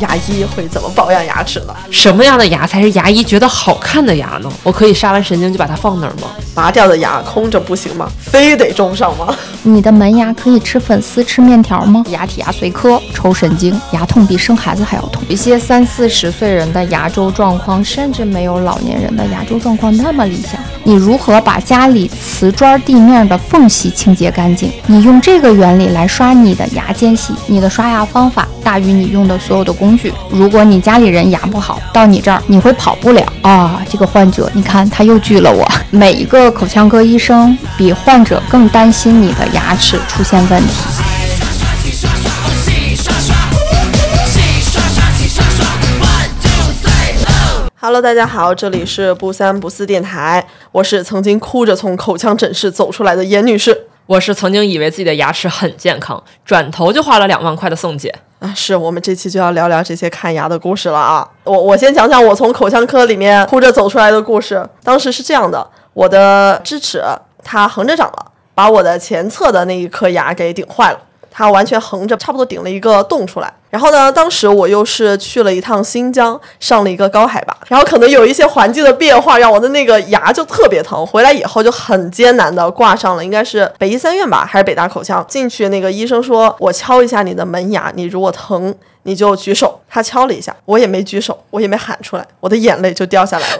牙医会怎么保养牙齿呢？什么样的牙才是牙医觉得好看的牙呢？我可以杀完神经就把它放那儿吗？拔掉的牙空着不行吗？非得种上吗？你的门牙可以吃粉丝、吃面条吗？牙体牙髓科抽神经，牙痛比生孩子还要痛。一些三四十岁人的牙周状况，甚至没有老年人的牙周状况那么理想。你如何把家里瓷砖地面的缝隙清洁干净？你用这个原理来刷你的牙间隙，你的刷牙方法大于你用的所有的工具。如果你家里人牙不好，到你这儿你会跑不了啊！这个患者，你看他又拒了我。每一个口腔科医生比患者更担心你的牙齿出现问题。Hello，大家好，这里是不三不四电台，我是曾经哭着从口腔诊室走出来的严女士。我是曾经以为自己的牙齿很健康，转头就花了两万块的宋姐啊！是我们这期就要聊聊这些看牙的故事了啊！我我先讲讲我从口腔科里面哭着走出来的故事。当时是这样的，我的智齿它横着长了，把我的前侧的那一颗牙给顶坏了。它完全横着，差不多顶了一个洞出来。然后呢，当时我又是去了一趟新疆，上了一个高海拔，然后可能有一些环境的变化，让我的那个牙就特别疼。回来以后就很艰难的挂上了，应该是北医三院吧，还是北大口腔？进去那个医生说，我敲一下你的门牙，你如果疼，你就举手。他敲了一下，我也没举手，我也没喊出来，我的眼泪就掉下来了。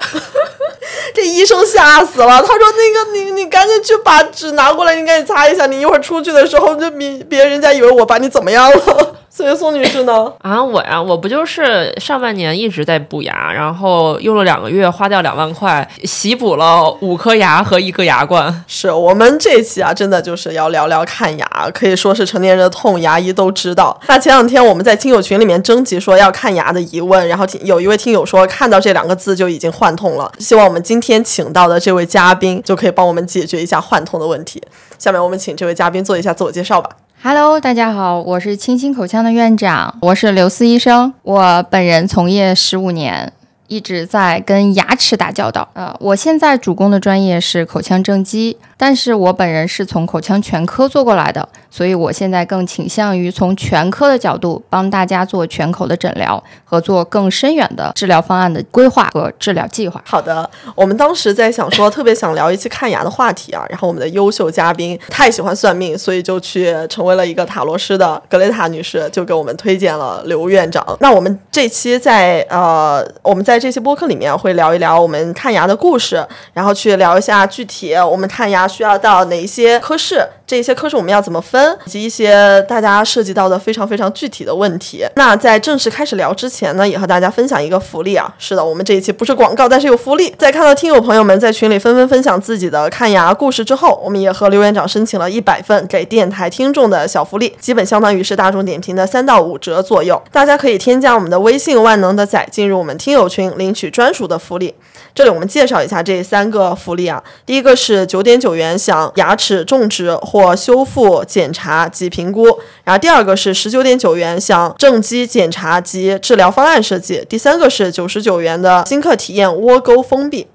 这医生吓死了，他说：“那个你你赶紧去把纸拿过来，你赶紧擦一下。你一会儿出去的时候，就别别人家以为我把你怎么样了。”所以宋女士呢？啊，我呀，我不就是上半年一直在补牙，然后用了两个月，花掉两万块，洗补了五颗牙和一个牙冠。是我们这期啊，真的就是要聊聊看牙，可以说是成年人的痛，牙医都知道。那前两天我们在听友群里面征集说要看牙的疑问，然后有一位听友说看到这两个字就已经幻痛了，希望我们今天天请到的这位嘉宾就可以帮我们解决一下幻痛的问题。下面我们请这位嘉宾做一下自我介绍吧。Hello，大家好，我是清新口腔的院长，我是刘思医生，我本人从业十五年。一直在跟牙齿打交道，呃，我现在主攻的专业是口腔正畸，但是我本人是从口腔全科做过来的，所以我现在更倾向于从全科的角度帮大家做全口的诊疗和做更深远的治疗方案的规划和治疗计划。好的，我们当时在想说，特别想聊一期看牙的话题啊，然后我们的优秀嘉宾太喜欢算命，所以就去成为了一个塔罗师的格雷塔女士就给我们推荐了刘院长。那我们这期在呃，我们在这些播客里面会聊一聊我们看牙的故事，然后去聊一下具体我们看牙需要到哪一些科室。这些科室我们要怎么分，以及一些大家涉及到的非常非常具体的问题。那在正式开始聊之前呢，也和大家分享一个福利啊。是的，我们这一期不是广告，但是有福利。在看到听友朋友们在群里纷纷分享自己的看牙故事之后，我们也和刘院长申请了一百份给电台听众的小福利，基本相当于是大众点评的三到五折左右。大家可以添加我们的微信“万能的仔”进入我们听友群，领取专属的福利。这里我们介绍一下这三个福利啊，第一个是九点九元想牙齿种植或修复检查及评估，然后第二个是十九点九元想正畸检查及治疗方案设计，第三个是九十九元的新客体验窝沟封闭。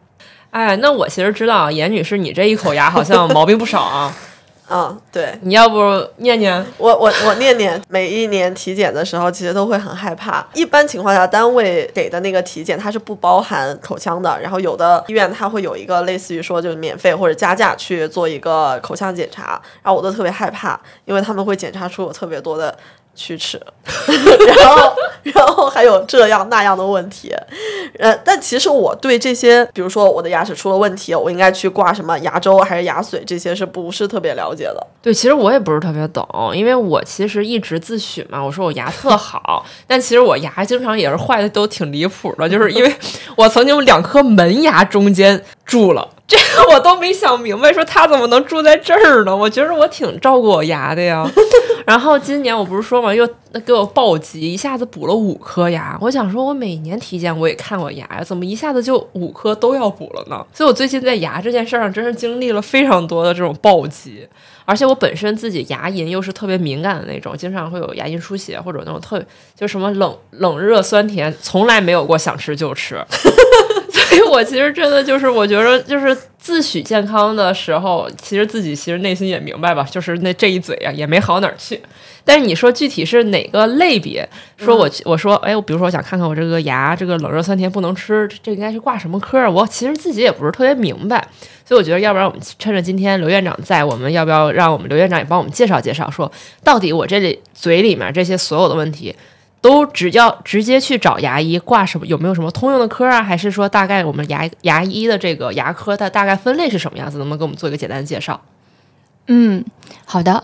哎，那我其实知道严女士，你这一口牙好像毛病不少啊。嗯，对，你要不念念我我我念念。每一年体检的时候，其实都会很害怕。一般情况下，单位给的那个体检它是不包含口腔的，然后有的医院它会有一个类似于说就是免费或者加价去做一个口腔检查，然后我都特别害怕，因为他们会检查出我特别多的龋齿，然后然后还有这样那样的问题。呃，但其实我对这些，比如说我的牙齿出了问题，我应该去挂什么牙周还是牙髓，这些是不是特别了解的？对，其实我也不是特别懂，因为我其实一直自诩嘛，我说我牙特好，但其实我牙经常也是坏的都挺离谱的，就是因为我曾经两颗门牙中间蛀了。这个我都没想明白，说他怎么能住在这儿呢？我觉得我挺照顾我牙的呀。然后今年我不是说嘛，又给我暴击，一下子补了五颗牙。我想说，我每年体检我也看过牙呀，怎么一下子就五颗都要补了呢？所以我最近在牙这件事上，真是经历了非常多的这种暴击。而且我本身自己牙龈又是特别敏感的那种，经常会有牙龈出血或者那种特就什么冷冷热酸甜，从来没有过想吃就吃。所以我其实真的就是，我觉得就是自诩健康的时候，其实自己其实内心也明白吧，就是那这一嘴啊也没好哪儿去。但是你说具体是哪个类别？说我我说哎，我比如说我想看看我这个牙这个冷热酸甜不能吃，这应该是挂什么科啊？我其实自己也不是特别明白。所以我觉得，要不然我们趁着今天刘院长在，我们要不要让我们刘院长也帮我们介绍介绍，说到底我这里嘴里面这些所有的问题。都只要直接去找牙医挂什么？有没有什么通用的科啊？还是说大概我们牙牙医的这个牙科的大概分类是什么样子？能不能给我们做一个简单的介绍？嗯，好的。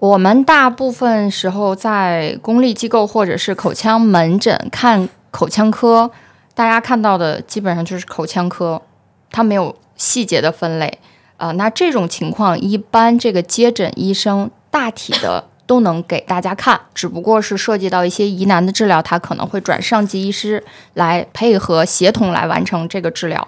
我们大部分时候在公立机构或者是口腔门诊看口腔科，大家看到的基本上就是口腔科，它没有细节的分类啊。那这种情况，一般这个接诊医生大体的。都能给大家看，只不过是涉及到一些疑难的治疗，他可能会转上级医师来配合协同来完成这个治疗。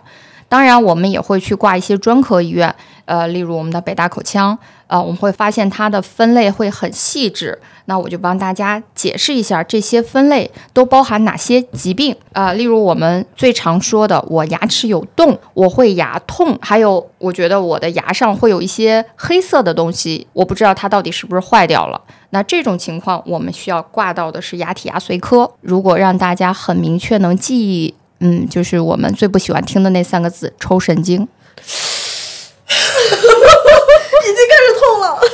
当然，我们也会去挂一些专科医院，呃，例如我们的北大口腔，呃，我们会发现它的分类会很细致。那我就帮大家解释一下这些分类都包含哪些疾病啊？例如我们最常说的，我牙齿有洞，我会牙痛，还有我觉得我的牙上会有一些黑色的东西，我不知道它到底是不是坏掉了。那这种情况，我们需要挂到的是牙体牙髓科。如果让大家很明确能记忆。嗯，就是我们最不喜欢听的那三个字——抽神经，痛了。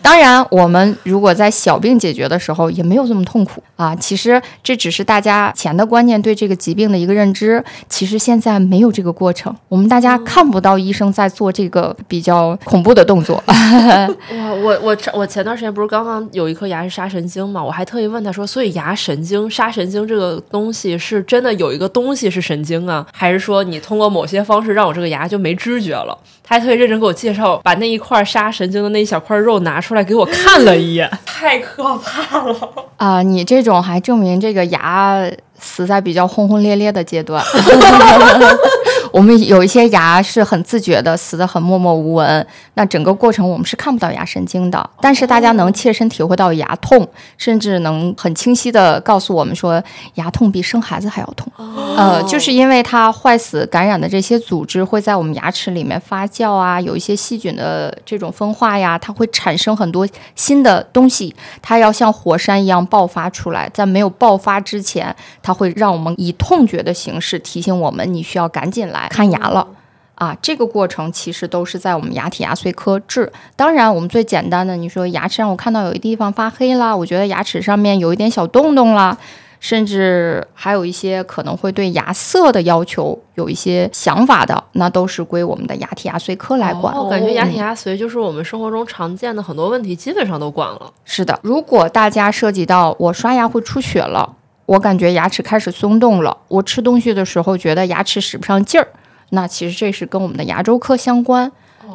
当然，我们如果在小病解决的时候，也没有这么痛苦啊。其实这只是大家前的观念对这个疾病的一个认知。其实现在没有这个过程，我们大家看不到医生在做这个比较恐怖的动作。哇，我我我前段时间不是刚刚有一颗牙是杀神经嘛？我还特意问他说，所以牙神经杀神经这个东西是真的有一个东西是神经啊，还是说你通过某些方式让我这个牙就没知觉了？他还特别认真给我介绍，把那一块杀神经的那一小块肉拿出来给我看了一眼，太可怕了啊！你这种还证明这个牙。死在比较轰轰烈烈的阶段，我们有一些牙是很自觉的，死的很默默无闻。那整个过程我们是看不到牙神经的，但是大家能切身体会到牙痛，甚至能很清晰的告诉我们说，牙痛比生孩子还要痛。呃，就是因为它坏死感染的这些组织会在我们牙齿里面发酵啊，有一些细菌的这种分化呀，它会产生很多新的东西，它要像火山一样爆发出来，在没有爆发之前。它会让我们以痛觉的形式提醒我们，你需要赶紧来看牙了，啊，这个过程其实都是在我们牙体牙髓科治。当然，我们最简单的，你说牙齿让我看到有一地方发黑啦，我觉得牙齿上面有一点小洞洞啦，甚至还有一些可能会对牙色的要求有一些想法的，那都是归我们的牙体牙髓科来管。我感觉牙体牙髓就是我们生活中常见的很多问题，基本上都管了。是的，如果大家涉及到我刷牙会出血了。我感觉牙齿开始松动了，我吃东西的时候觉得牙齿使不上劲儿，那其实这是跟我们的牙周科相关。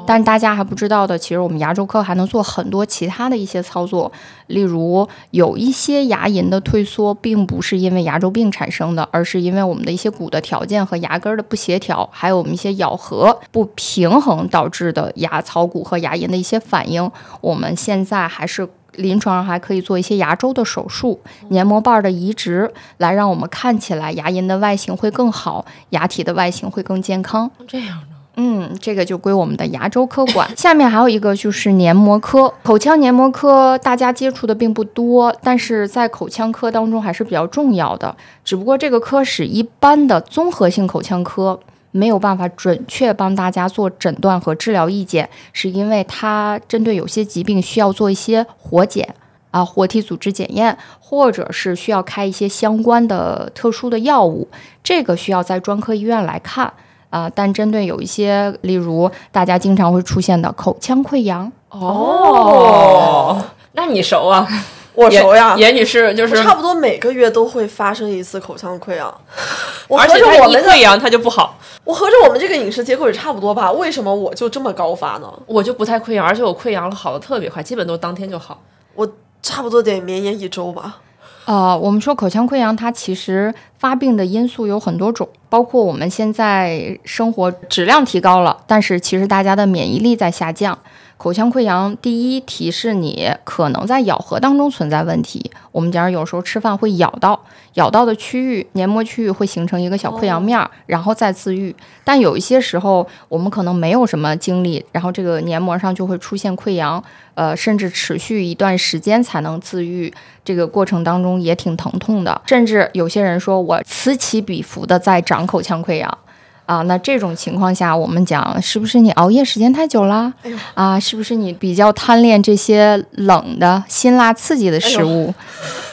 但大家还不知道的，其实我们牙周科还能做很多其他的一些操作，例如有一些牙龈的退缩，并不是因为牙周病产生的，而是因为我们的一些骨的条件和牙根的不协调，还有我们一些咬合不平衡导致的牙槽骨和牙龈的一些反应。我们现在还是。临床上还可以做一些牙周的手术、黏膜瓣的移植，来让我们看起来牙龈的外形会更好，牙体的外形会更健康。这样的，嗯，这个就归我们的牙周科管。下面还有一个就是黏膜科，口腔黏膜科大家接触的并不多，但是在口腔科当中还是比较重要的。只不过这个科室一般的综合性口腔科。没有办法准确帮大家做诊断和治疗意见，是因为它针对有些疾病需要做一些活检，啊活体组织检验，或者是需要开一些相关的特殊的药物，这个需要在专科医院来看啊。但针对有一些，例如大家经常会出现的口腔溃疡，哦，那你熟啊？我熟呀，严女士就是差不多每个月都会发生一次口腔溃疡，我合而且它着我们溃疡它就不好，我合着我们这个饮食结构也差不多吧？为什么我就这么高发呢？我就不太溃疡，而且我溃疡了好的特别快，基本都当天就好。我差不多得绵延一周吧。呃，我们说口腔溃疡，它其实发病的因素有很多种，包括我们现在生活质量提高了，但是其实大家的免疫力在下降。口腔溃疡，第一提示你可能在咬合当中存在问题。我们假如有时候吃饭会咬到，咬到的区域黏膜区域会形成一个小溃疡面儿，然后再自愈。但有一些时候我们可能没有什么经历，然后这个黏膜上就会出现溃疡，呃，甚至持续一段时间才能自愈。这个过程当中也挺疼痛的，甚至有些人说我此起彼伏的在长口腔溃疡。啊，那这种情况下，我们讲是不是你熬夜时间太久啦？哎啊，是不是你比较贪恋这些冷的、辛辣刺激的食物？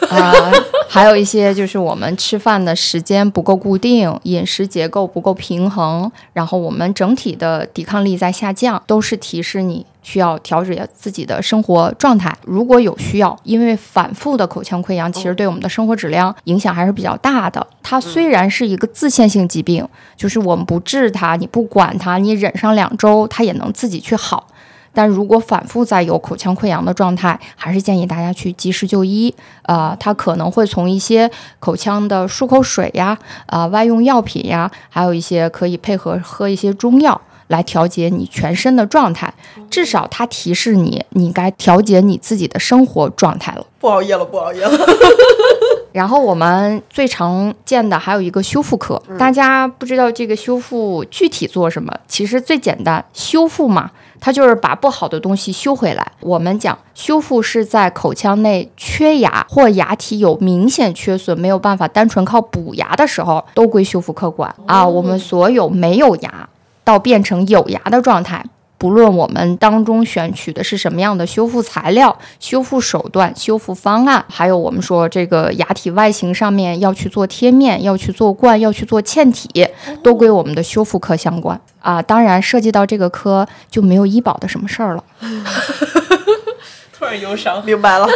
啊，还有一些就是我们吃饭的时间不够固定，饮食结构不够平衡，然后我们整体的抵抗力在下降，都是提示你需要调整自己的生活状态。如果有需要，因为反复的口腔溃疡其实对我们的生活质量影响还是比较大的。它虽然是一个自限性疾病，就是我们不治它，你不管它，你忍上两周，它也能自己去好。但如果反复在有口腔溃疡的状态，还是建议大家去及时就医。呃，它可能会从一些口腔的漱口水呀、啊、外用药品呀，还有一些可以配合喝一些中药来调节你全身的状态。至少它提示你，你该调节你自己的生活状态了。不熬夜了，不熬夜了。然后我们最常见的还有一个修复科，大家不知道这个修复具体做什么？其实最简单，修复嘛，它就是把不好的东西修回来。我们讲修复是在口腔内缺牙或牙体有明显缺损，没有办法单纯靠补牙的时候，都归修复科管啊。我们所有没有牙到变成有牙的状态。不论我们当中选取的是什么样的修复材料、修复手段、修复方案，还有我们说这个牙体外形上面要去做贴面、要去做冠、要去做嵌体，都归我们的修复科相关啊。当然，涉及到这个科就没有医保的什么事儿了。突然忧伤。明白了，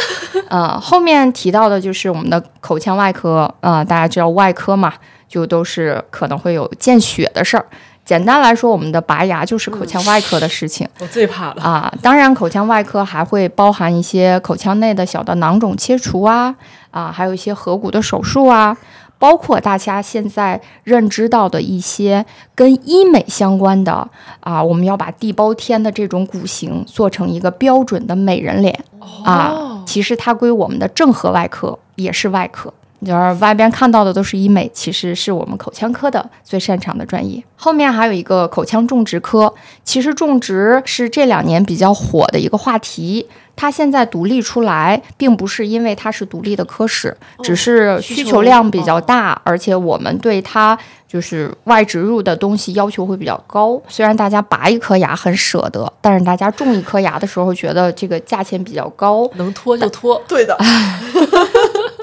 呃，后面提到的就是我们的口腔外科啊、大家知道外科嘛，就都是可能会有见血的事儿。简单来说，我们的拔牙就是口腔外科的事情。我最怕了。啊，当然，口腔外科还会包含一些口腔内的小的囊肿切除啊，啊，还有一些颌骨的手术啊，包括大家现在认知到的一些跟医美相关的啊，我们要把地包天的这种骨型做成一个标准的美人脸啊，其实它归我们的正颌外科，也是外科。就是外边看到的都是医美，其实是我们口腔科的最擅长的专业。后面还有一个口腔种植科，其实种植是这两年比较火的一个话题。它现在独立出来，并不是因为它是独立的科室，只是需求量比较大，而且我们对它就是外植入的东西要求会比较高。虽然大家拔一颗牙很舍得，但是大家种一颗牙的时候觉得这个价钱比较高，能拖就拖。对的，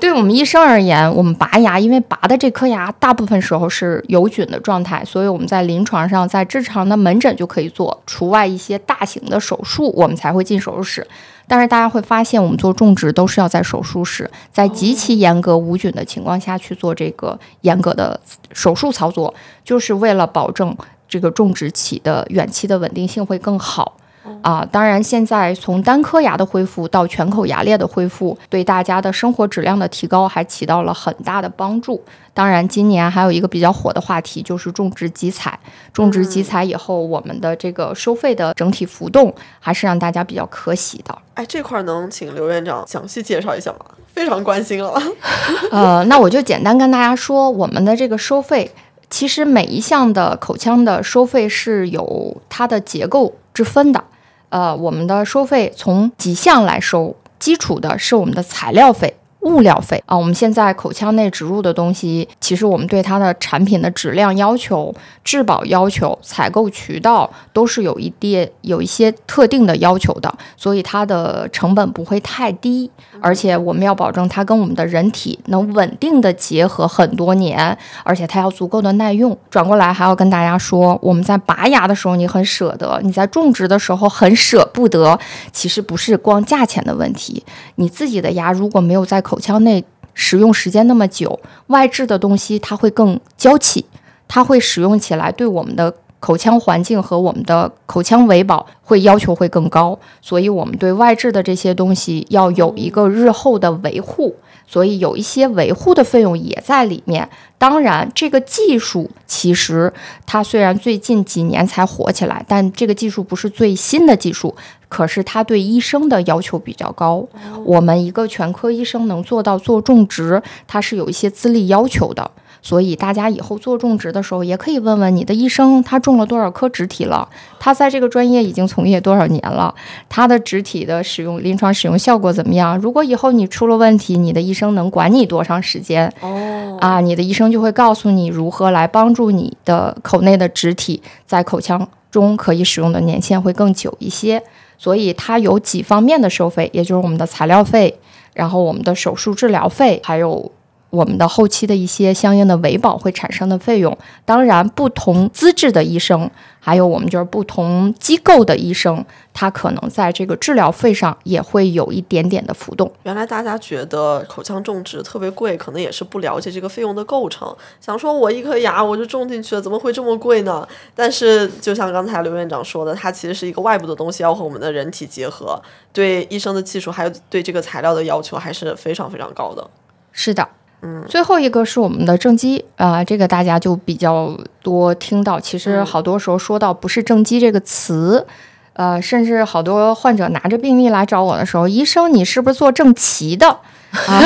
对我们医生而言，我们拔牙，因为拔的这颗牙大部分时候是有菌的状态，所以我们在临床上，在正常的门诊就可以做，除外一些大型的手术，我们才会进手术室。但是大家会发现，我们做种植都是要在手术室，在极其严格无菌的情况下去做这个严格的手术操作，就是为了保证这个种植期的远期的稳定性会更好。啊，当然，现在从单颗牙的恢复到全口牙列的恢复，对大家的生活质量的提高还起到了很大的帮助。当然，今年还有一个比较火的话题就是种植集采。种植集采以后，我们的这个收费的整体浮动还是让大家比较可喜的。哎，这块儿能请刘院长详细介绍一下吗？非常关心了。呃，那我就简单跟大家说，我们的这个收费，其实每一项的口腔的收费是有它的结构之分的。呃，我们的收费从几项来收，基础的是我们的材料费，物料费啊。我们现在口腔内植入的东西，其实我们对它的产品的质量要求、质保要求、采购渠道都是有一定有一些特定的要求的，所以它的成本不会太低，而且我们要保证它跟我们的人体能稳定的结合很多年，而且它要足够的耐用。转过来还要跟大家说，我们在拔牙的时候你很舍得，你在种植的时候很舍不得，其实不是光价钱的问题，你自己的牙如果没有在口腔内使用时间那么久，外置的东西它会更娇气，它会使用起来对我们的口腔环境和我们的口腔维保会要求会更高，所以我们对外置的这些东西要有一个日后的维护，所以有一些维护的费用也在里面。当然，这个技术其实它虽然最近几年才火起来，但这个技术不是最新的技术。可是它对医生的要求比较高，我们一个全科医生能做到做种植，它是有一些资历要求的。所以大家以后做种植的时候，也可以问问你的医生，他种了多少颗植体了？他在这个专业已经从业多少年了？他的植体的使用临床使用效果怎么样？如果以后你出了问题，你的医生能管你多长时间？哦，啊，你的医生就会告诉你如何来帮助你的口内的植体在口腔中可以使用的年限会更久一些。所以它有几方面的收费，也就是我们的材料费，然后我们的手术治疗费，还有我们的后期的一些相应的维保会产生的费用。当然，不同资质的医生，还有我们就是不同机构的医生，他可能在这个治疗费上也会有一点点的浮动。原来大家觉得口腔种植特别贵，可能也是不了解这个费用的构成，想说我一颗牙我就种进去了，怎么会这么贵呢？但是就像刚才刘院长说的，它其实是一个外部的东西，要和我们的人体结合，对医生的技术还有对这个材料的要求还是非常非常高的。是的，嗯，最后一个是我们的正畸啊、这个大家就比较多听到。其实好多时候说到不是正畸这个词，呃，甚至好多患者拿着病历来找我的时候，医生你是不是做正畸的？啊，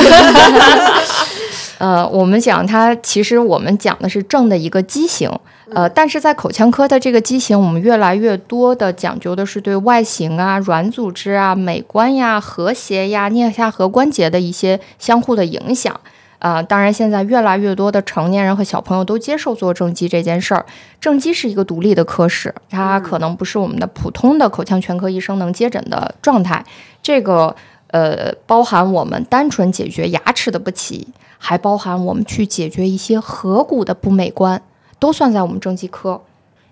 呃，我们讲它，其实我们讲的是正的一个畸形。呃，但是在口腔科的这个畸形，我们越来越多的讲究的是对外形啊、软组织啊、美观呀、和谐呀、颞下颌关节的一些相互的影响。啊、当然，现在越来越多的成年人和小朋友都接受做正畸这件事儿。正畸是一个独立的科室，它可能不是我们的普通的口腔全科医生能接诊的状态。这个呃，包含我们单纯解决牙齿的不齐，还包含我们去解决一些颌骨的不美观，都算在我们正畸科。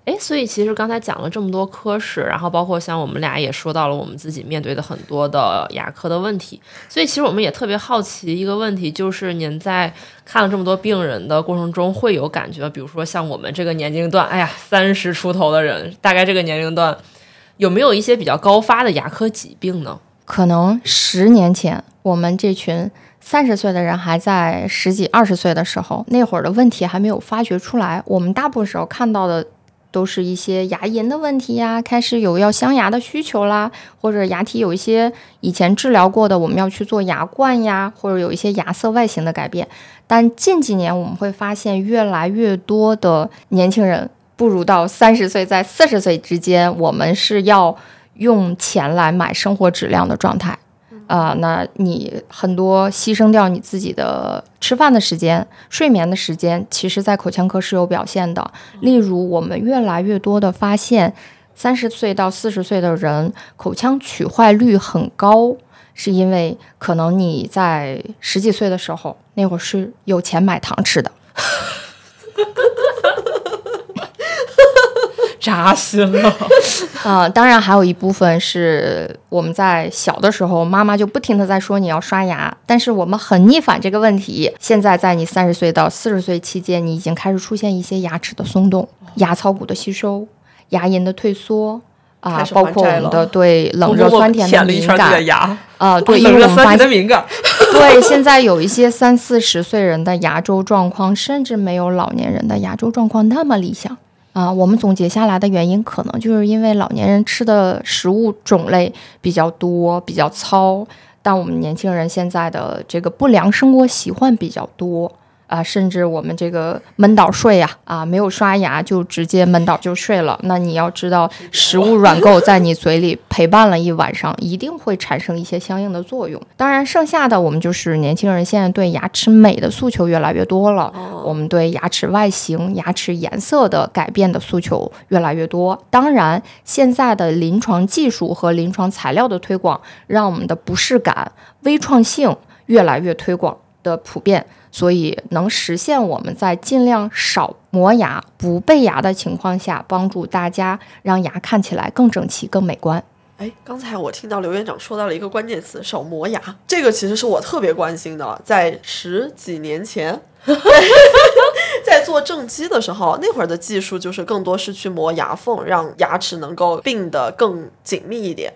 哎，所以其实刚才讲了这么多科室，然后包括像我们俩也说到了我们自己面对的很多的牙科的问题，所以其实我们也特别好奇一个问题，就是您在看了这么多病人的过程中，会有感觉，比如说像我们这个年龄段，哎呀，三十出头的人，大概这个年龄段，有没有一些比较高发的牙科疾病呢？可能十年前，我们这群三十岁的人还在十几、二十岁的时候，那会儿的问题还没有发掘出来。我们大部分时候看到的都是一些牙龈的问题呀，开始有要镶牙的需求啦，或者牙体有一些以前治疗过的，我们要去做牙冠呀，或者有一些牙色外形的改变。但近几年我们会发现，越来越多的年轻人步入到三十岁，在四十岁之间，我们是要用钱来买生活质量的状态。啊、那你很多牺牲掉你自己的吃饭的时间、睡眠的时间，其实在口腔科是有表现的。例如，我们越来越多的发现，三十岁到四十岁的人口腔龋坏率很高，是因为可能你在十几岁的时候，那会儿是有钱买糖吃的。扎心了，啊、当然还有一部分是我们在小的时候，妈妈就不停的在说你要刷牙，但是我们很逆反这个问题。现在在你三十岁到四十岁期间，你已经开始出现一些牙齿的松动、牙槽骨的吸收、牙龈的退缩。啊包括我们的对冷热酸甜的敏感牙，啊，对，冷热酸甜的敏感，对，现在有一些三四十岁人的牙周状况，甚至没有老年人的牙周状况那么理想啊。我们总结下来的原因，可能就是因为老年人吃的食物种类比较多、比较糙，但我们年轻人现在的这个不良生活习惯比较多。啊，甚至我们这个闷倒睡呀，啊，没有刷牙就直接闷倒就睡了。那你要知道，食物软垢在你嘴里陪伴了一晚上，一定会产生一些相应的作用。当然，剩下的我们就是年轻人现在对牙齿美的诉求越来越多了，我们对牙齿外形、牙齿颜色的改变的诉求越来越多。当然，现在的临床技术和临床材料的推广，让我们的不适感、微创性越来越推广的普遍。所以能实现我们在尽量少磨牙、不备牙的情况下，帮助大家让牙看起来更整齐、更美观。哎，刚才我听到刘院长说到了一个关键词“少磨牙”，这个其实是我特别关心的。在十几年前，在做正畸的时候，那会儿的技术就是更多是去磨牙缝，让牙齿能够并得更紧密一点。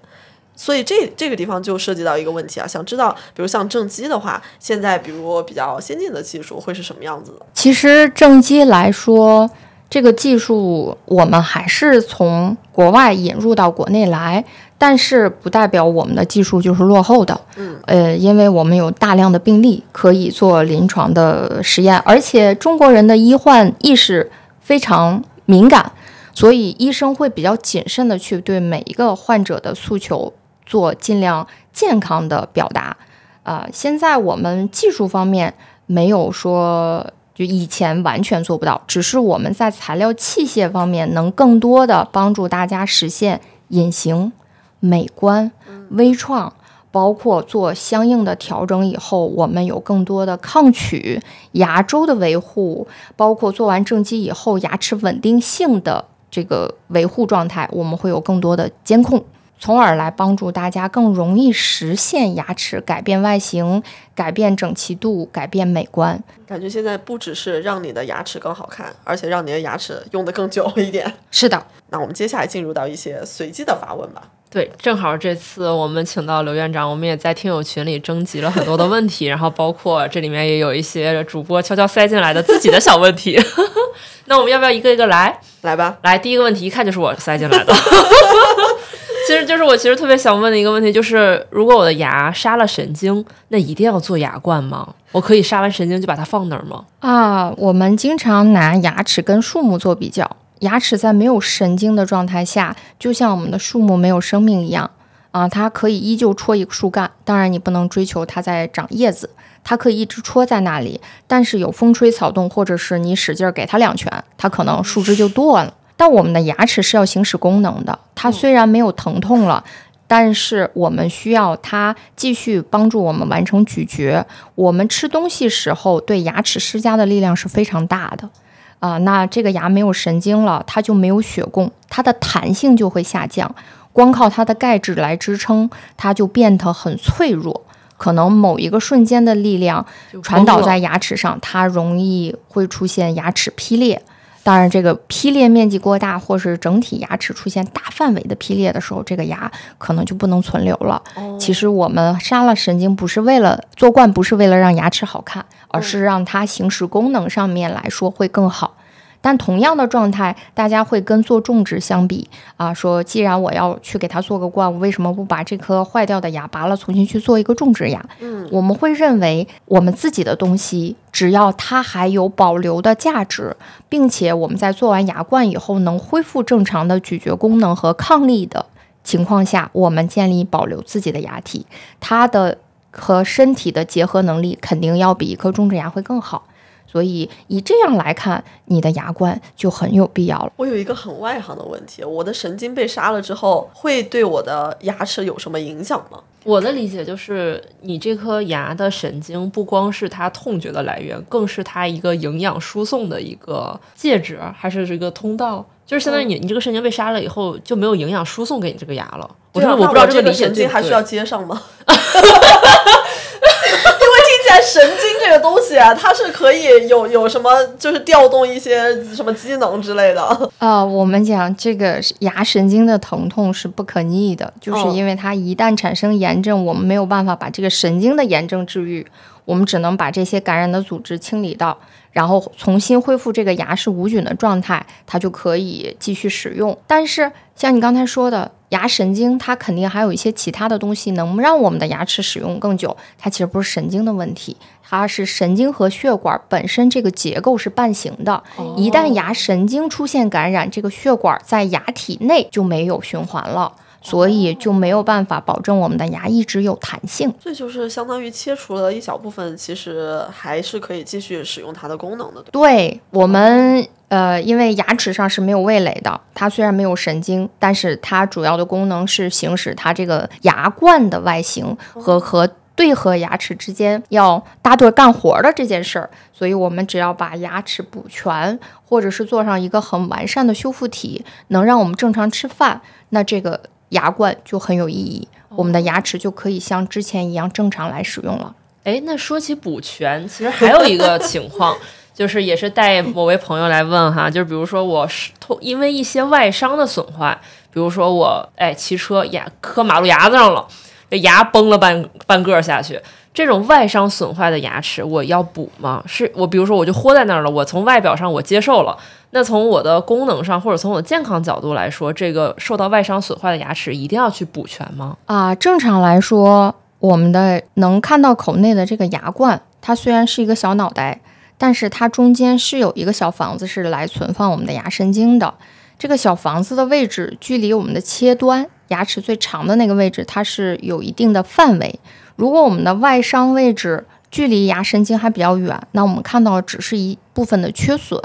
所以这这个地方就涉及到一个问题啊，想知道，比如像正畸的话，现在比如比较先进的技术会是什么样子的？其实正畸来说，这个技术我们还是从国外引入到国内来，但是不代表我们的技术就是落后的。嗯，呃，因为我们有大量的病例可以做临床的实验，而且中国人的医患意识非常敏感，所以医生会比较谨慎的去对每一个患者的诉求。做尽量健康的表达，啊，现在我们技术方面没有说就以前完全做不到，只是我们在材料器械方面能更多的帮助大家实现隐形、美观、微创，包括做相应的调整以后，我们有更多的抗龋、牙周的维护，包括做完正畸以后牙齿稳定性的这个维护状态，我们会有更多的监控。从而来帮助大家更容易实现牙齿改变外形、改变整齐度、改变美观。感觉现在不只是让你的牙齿更好看，而且让你的牙齿用得更久一点。是的，那我们接下来进入到一些随机的发问吧。对，正好这次我们请到刘院长，我们也在听友群里征集了很多的问题，然后包括这里面也有一些主播悄悄塞进来的自己的小问题。那我们要不要一个一个来？来吧，来，第一个问题一看就是我塞进来的。其实就是我其实特别想问的一个问题，就是如果我的牙杀了神经，那一定要做牙冠吗？我可以杀完神经就把它放那儿吗？啊，我们经常拿牙齿跟树木做比较，牙齿在没有神经的状态下，就像我们的树木没有生命一样啊，它可以依旧戳一个树干，当然你不能追求它在长叶子，它可以一直戳在那里，但是有风吹草动，或者是你使劲儿给它两拳，它可能树枝就断了。但我们的牙齿是要行使功能的，它虽然没有疼痛了，但是我们需要它继续帮助我们完成咀嚼。我们吃东西时候对牙齿施加的力量是非常大的，啊，那这个牙没有神经了，它就没有血供，它的弹性就会下降，光靠它的钙质来支撑，它就变得很脆弱，可能某一个瞬间的力量传导在牙齿上，它容易会出现牙齿劈裂。当然，这个劈裂面积过大，或是整体牙齿出现大范围的劈裂的时候，这个牙可能就不能存留了。其实我们杀了神经，不是为了做冠，不是为了让牙齿好看，而是让它行使功能上面来说会更好。但同样的状态，大家会跟做种植相比啊，说既然我要去给它做个冠，我为什么不把这颗坏掉的牙拔了，重新去做一个种植牙？嗯，我们会认为我们自己的东西，只要它还有保留的价值，并且我们在做完牙冠以后能恢复正常的咀嚼功能和抗力的情况下，我们建立保留自己的牙体，它的和身体的结合能力肯定要比一颗种植牙会更好。所以以这样来看，你的牙冠就很有必要了。我有一个很外行的问题：我的神经被杀了之后，会对我的牙齿有什么影响吗？我的理解就是，你这颗牙的神经不光是它痛觉的来源，更是它一个营养输送的一个介质，还是这个通道。就是相当于你，你这个神经被杀了以后，就没有营养输送给你这个牙了。我说我不知道这个理解神经还需要接上吗？在神经这个东西啊，它是可以有有什么，就是调动一些什么机能之类的。啊，我们讲这个牙神经的疼痛是不可逆的，就是因为它一旦产生炎症，我们没有办法把这个神经的炎症治愈，我们只能把这些感染的组织清理到，然后重新恢复这个牙是无菌的状态，它就可以继续使用。但是像你刚才说的，牙神经它肯定还有一些其他的东西能让我们的牙齿使用更久，它其实不是神经的问题，它是神经和血管本身这个结构是半形的，一旦牙神经出现感染，这个血管在牙体内就没有循环了。所以就没有办法保证我们的牙一直有弹性。这就是相当于切除了一小部分，其实还是可以继续使用它的功能的。对我们，呃，因为牙齿上是没有味蕾的，它虽然没有神经，但是它主要的功能是行使它这个牙冠的外形和和对和牙齿之间要搭对干活的这件事儿。所以我们只要把牙齿补全，或者是做上一个很完善的修复体，能让我们正常吃饭，那这个。牙冠就很有意义，我们的牙齿就可以像之前一样正常来使用了。哎，那说起补全，其实还有一个情况，就是也是带某位朋友来问哈，就是比如说我是通因为一些外伤的损坏，比如说我哎骑车牙磕马路牙子上了，这牙崩了半半个下去，这种外伤损坏的牙齿我要补吗？是我比如说我就豁在那儿了，我从外表上我接受了。那从我的功能上，或者从我健康角度来说，这个受到外伤损坏的牙齿一定要去补全吗？啊，正常来说，我们的能看到口内的这个牙冠，它虽然是一个小脑袋，但是它中间是有一个小房子是来存放我们的牙神经的。这个小房子的位置距离我们的切端牙齿最长的那个位置，它是有一定的范围。如果我们的外伤位置距离牙神经还比较远，那我们看到只是一部分的缺损。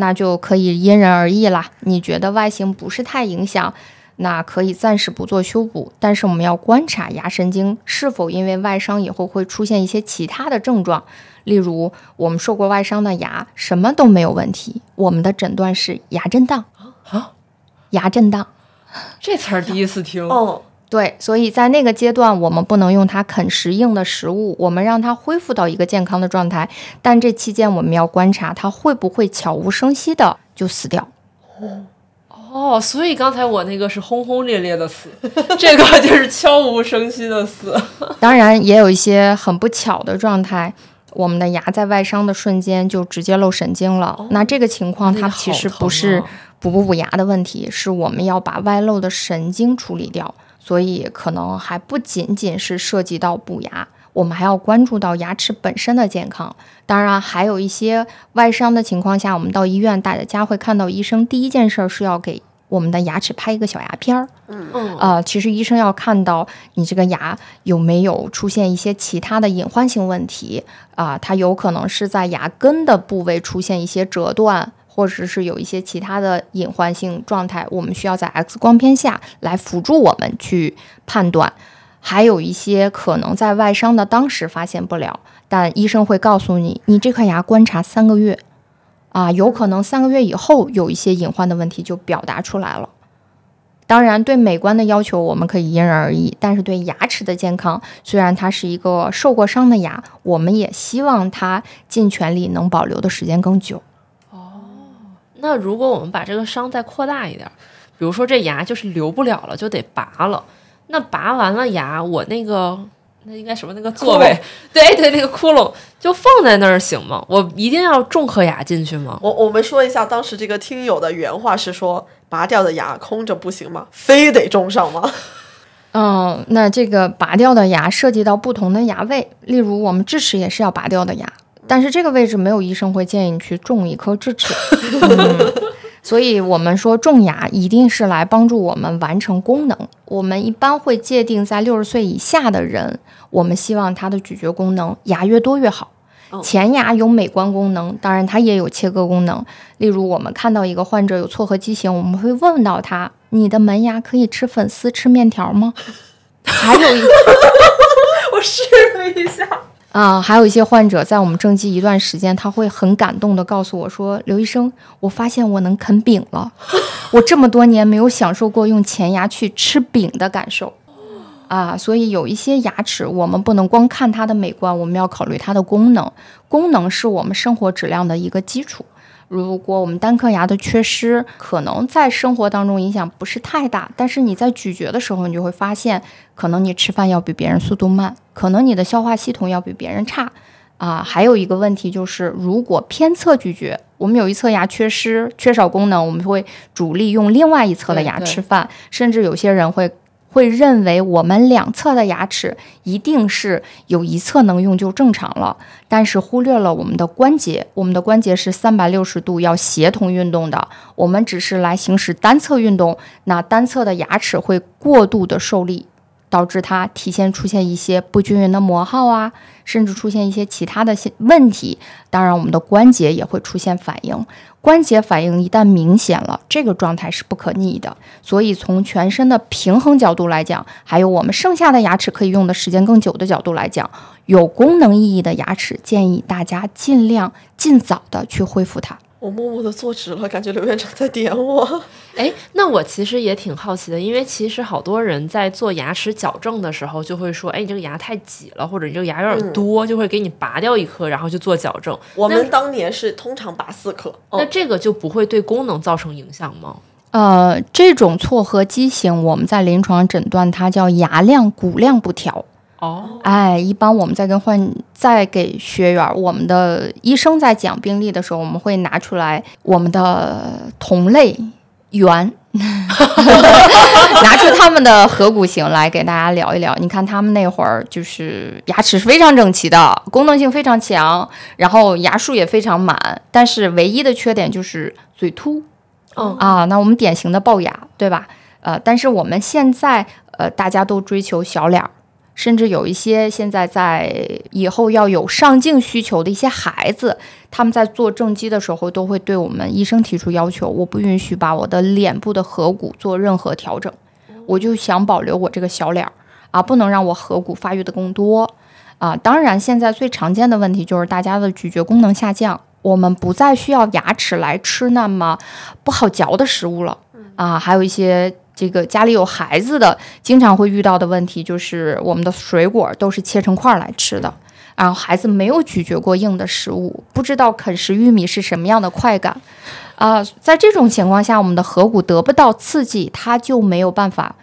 那就可以因人而异啦。你觉得外形不是太影响，那可以暂时不做修补。但是我们要观察牙神经是否因为外伤以后会出现一些其他的症状，例如我们受过外伤的牙什么都没有问题，我们的诊断是牙震荡啊，牙震荡，这词儿第一次听哦。对，所以在那个阶段，我们不能用它啃食硬的食物，我们让它恢复到一个健康的状态。但这期间，我们要观察它会不会悄无声息的就死掉。哦，所以刚才我那个是轰轰烈烈的死，这个就是悄无声息的死。当然，也有一些很不巧的状态，我们的牙在外伤的瞬间就直接漏神经了。那这个情况，它其实不是补不补牙的问题，是我们要把外露的神经处理掉。所以可能还不仅仅是涉及到补牙，我们还要关注到牙齿本身的健康。当然，还有一些外伤的情况下，我们到医院，大家会看到医生第一件事是要给我们的牙齿拍一个小牙片儿。嗯嗯。呃，其实医生要看到你这个牙有没有出现一些其他的隐患性问题啊，它有可能是在牙根的部位出现一些折断。或者是有一些其他的隐患性状态，我们需要在 X 光片下来辅助我们去判断。还有一些可能在外伤的当时发现不了，但医生会告诉你，你这颗牙观察三个月，啊，有可能三个月以后有一些隐患的问题就表达出来了。当然，对美观的要求我们可以因人而异，但是对牙齿的健康，虽然它是一个受过伤的牙，我们也希望它尽全力能保留的时间更久。那如果我们把这个伤再扩大一点，比如说这牙就是留不了了，就得拔了。那拔完了牙，我那个那应该什么那个座位，对对，那个窟窿就放在那儿行吗？我一定要种颗牙进去吗？我我们说一下当时这个听友的原话是说，拔掉的牙空着不行吗？非得种上吗？嗯，那这个拔掉的牙涉及到不同的牙位，例如我们智齿也是要拔掉的牙。但是这个位置没有医生会建议你去种一颗智齿，所以我们说种牙一定是来帮助我们完成功能。我们一般会界定在六十岁以下的人，我们希望他的咀嚼功能牙越多越好。前牙有美观功能，当然它也有切割功能。例如我们看到一个患者有错颌畸形，我们会问到他：你的门牙可以吃粉丝、吃面条吗？还有一个，我试了一下。啊，还有一些患者在我们正畸一段时间，他会很感动的告诉我说：“刘医生，我发现我能啃饼了，我这么多年没有享受过用前牙去吃饼的感受。”啊，所以有一些牙齿，我们不能光看它的美观，我们要考虑它的功能。功能是我们生活质量的一个基础。如果我们单颗牙的缺失，可能在生活当中影响不是太大，但是你在咀嚼的时候，你就会发现，可能你吃饭要比别人速度慢，可能你的消化系统要比别人差，啊，还有一个问题就是，如果偏侧咀嚼，我们有一侧牙缺失、缺少功能，我们会主力用另外一侧的牙吃饭，甚至有些人会会认为我们两侧的牙齿一定是有一侧能用就正常了，但是忽略了我们的关节，我们的关节是三百六十度要协同运动的，我们只是来行使单侧运动，那单侧的牙齿会过度的受力。导致它提前出现一些不均匀的磨耗啊，甚至出现一些其他的问题。当然，我们的关节也会出现反应。关节反应一旦明显了，这个状态是不可逆的。所以，从全身的平衡角度来讲，还有我们剩下的牙齿可以用的时间更久的角度来讲，有功能意义的牙齿，建议大家尽量尽早的去恢复它。我默默的坐直了，感觉刘院长在点我。哎，那我其实也挺好奇的，因为其实好多人在做牙齿矫正的时候，就会说，哎，你这个牙太挤了，或者你这个牙有点多，就会给你拔掉一颗，然后去做矫正。我们当年是通常拔四颗，那这个就不会对功能造成影响吗？呃，这种错颌畸形，我们在临床诊断它叫牙量骨量不调。哦，哎，一般我们在跟患在给学员，我们的医生在讲病例的时候，我们会拿出来我们的同类圆，拿出他们的颌骨型来给大家聊一聊。你看他们那会儿就是牙齿是非常整齐的，功能性非常强，然后牙数也非常满，但是唯一的缺点就是嘴凸。嗯啊，那我们典型的龅牙，对吧？呃，但是我们现在呃，大家都追求小脸儿，甚至有一些现在在以后要有上镜需求的一些孩子，他们在做正畸的时候，都会对我们医生提出要求，我不允许把我的脸部的颌骨做任何调整，我就想保留我这个小脸儿啊，不能让我颌骨发育的更多啊。当然，现在最常见的问题就是大家的咀嚼功能下降。我们不再需要牙齿来吃那么不好嚼的食物了啊，还有一些这个家里有孩子的，经常会遇到的问题就是我们的水果都是切成块来吃的，然后孩子没有咀嚼过硬的食物，不知道啃食玉米是什么样的快感啊，在这种情况下，我们的颌骨得不到刺激，它就没有办法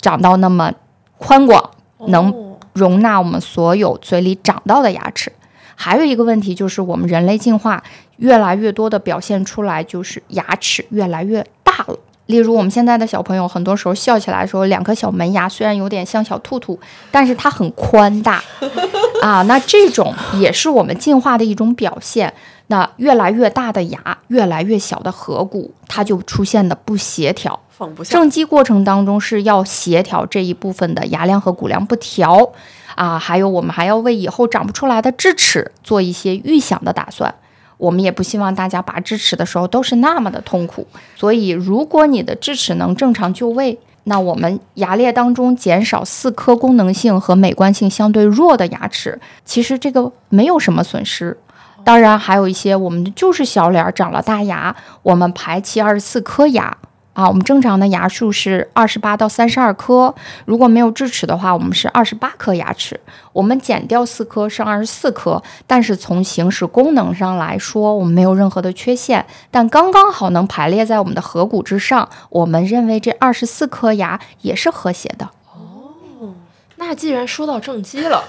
长到那么宽广，能容纳我们所有嘴里长到的牙齿。还有一个问题就是，我们人类进化越来越多的表现出来，就是牙齿越来越大了。例如，我们现在的小朋友，很多时候笑起来的时候，两颗小门牙虽然有点像小兔兔，但是它很宽大 啊。那这种也是我们进化的一种表现。那越来越大的牙，越来越小的颌骨，它就出现的不协调。放不下。正畸过程当中是要协调这一部分的牙量和骨量不调啊，还有我们还要为以后长不出来的智齿做一些预想的打算。我们也不希望大家拔智齿的时候都是那么的痛苦，所以如果你的智齿能正常就位，那我们牙列当中减少四颗功能性和美观性相对弱的牙齿，其实这个没有什么损失。当然，还有一些我们就是小脸长了大牙，我们排齐二十四颗牙啊，我们正常的牙数是二十八到三十二颗，如果没有智齿的话，我们是二十八颗牙齿，我们减掉四颗剩二十四颗，但是从行使功能上来说，我们没有任何的缺陷，但刚刚好能排列在我们的颌骨之上，我们认为这二十四颗牙也是和谐的。哦那既然说到正畸了，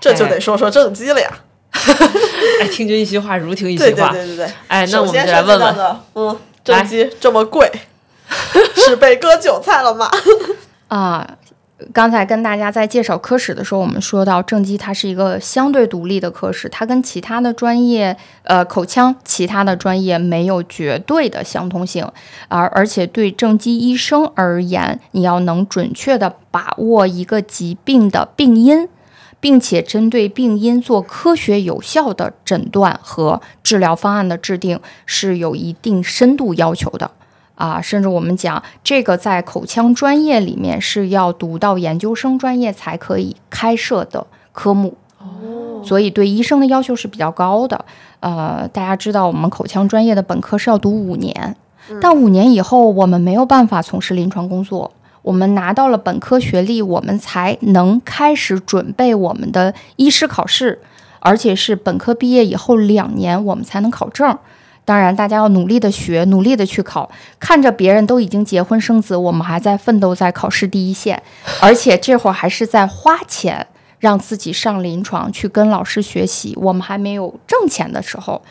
这就得说说正畸了呀。哎，听君一席话，如听一席对对话。对对对。哎，那我们就来问问，嗯，正畸这么贵，是被割韭菜了吗？啊，刚才跟大家在介绍科室的时候，我们说到正畸它是一个相对独立的科室，它跟其他的专业，呃，口腔其他的专业没有绝对的相通性，而而且对正畸医生而言，你要能准确的把握一个疾病的病因。并且针对病因做科学有效的诊断和治疗方案的制定是有一定深度要求的。啊，甚至我们讲这个在口腔专业里面是要读到研究生专业才可以开设的科目，哦，所以对医生的要求是比较高的。呃，大家知道我们口腔专业的本科是要读五年，但五年以后我们没有办法从事临床工作。我们拿到了本科学历，我们才能开始准备我们的医师考试，而且是本科毕业以后两年我们才能考证。当然，大家要努力的学，努力的去考。看着别人都已经结婚生子，我们还在奋斗在考试第一线，而且这会儿还是在花钱让自己上临床去跟老师学习。我们还没有挣钱的时候，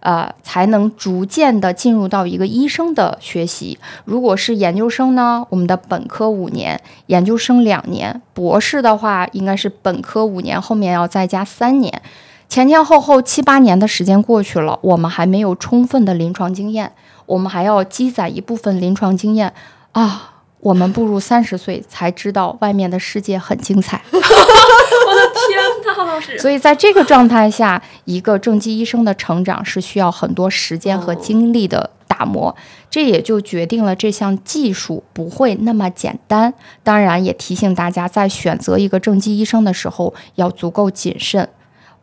呃，才能逐渐的进入到一个医生的学习。如果是研究生呢，我们的本科五年，研究生两年，博士的话应该是本科五年，后面要再加三年。前前后后七八年的时间过去了，我们还没有充分的临床经验，我们还要积攒一部分临床经验啊。我们步入三十岁才知道外面的世界很精彩，我的天哪，老师！所以在这个状态下，一个正畸医生的成长是需要很多时间和精力的打磨，这也就决定了这项技术不会那么简单。当然，也提醒大家在选择一个正畸医生的时候要足够谨慎。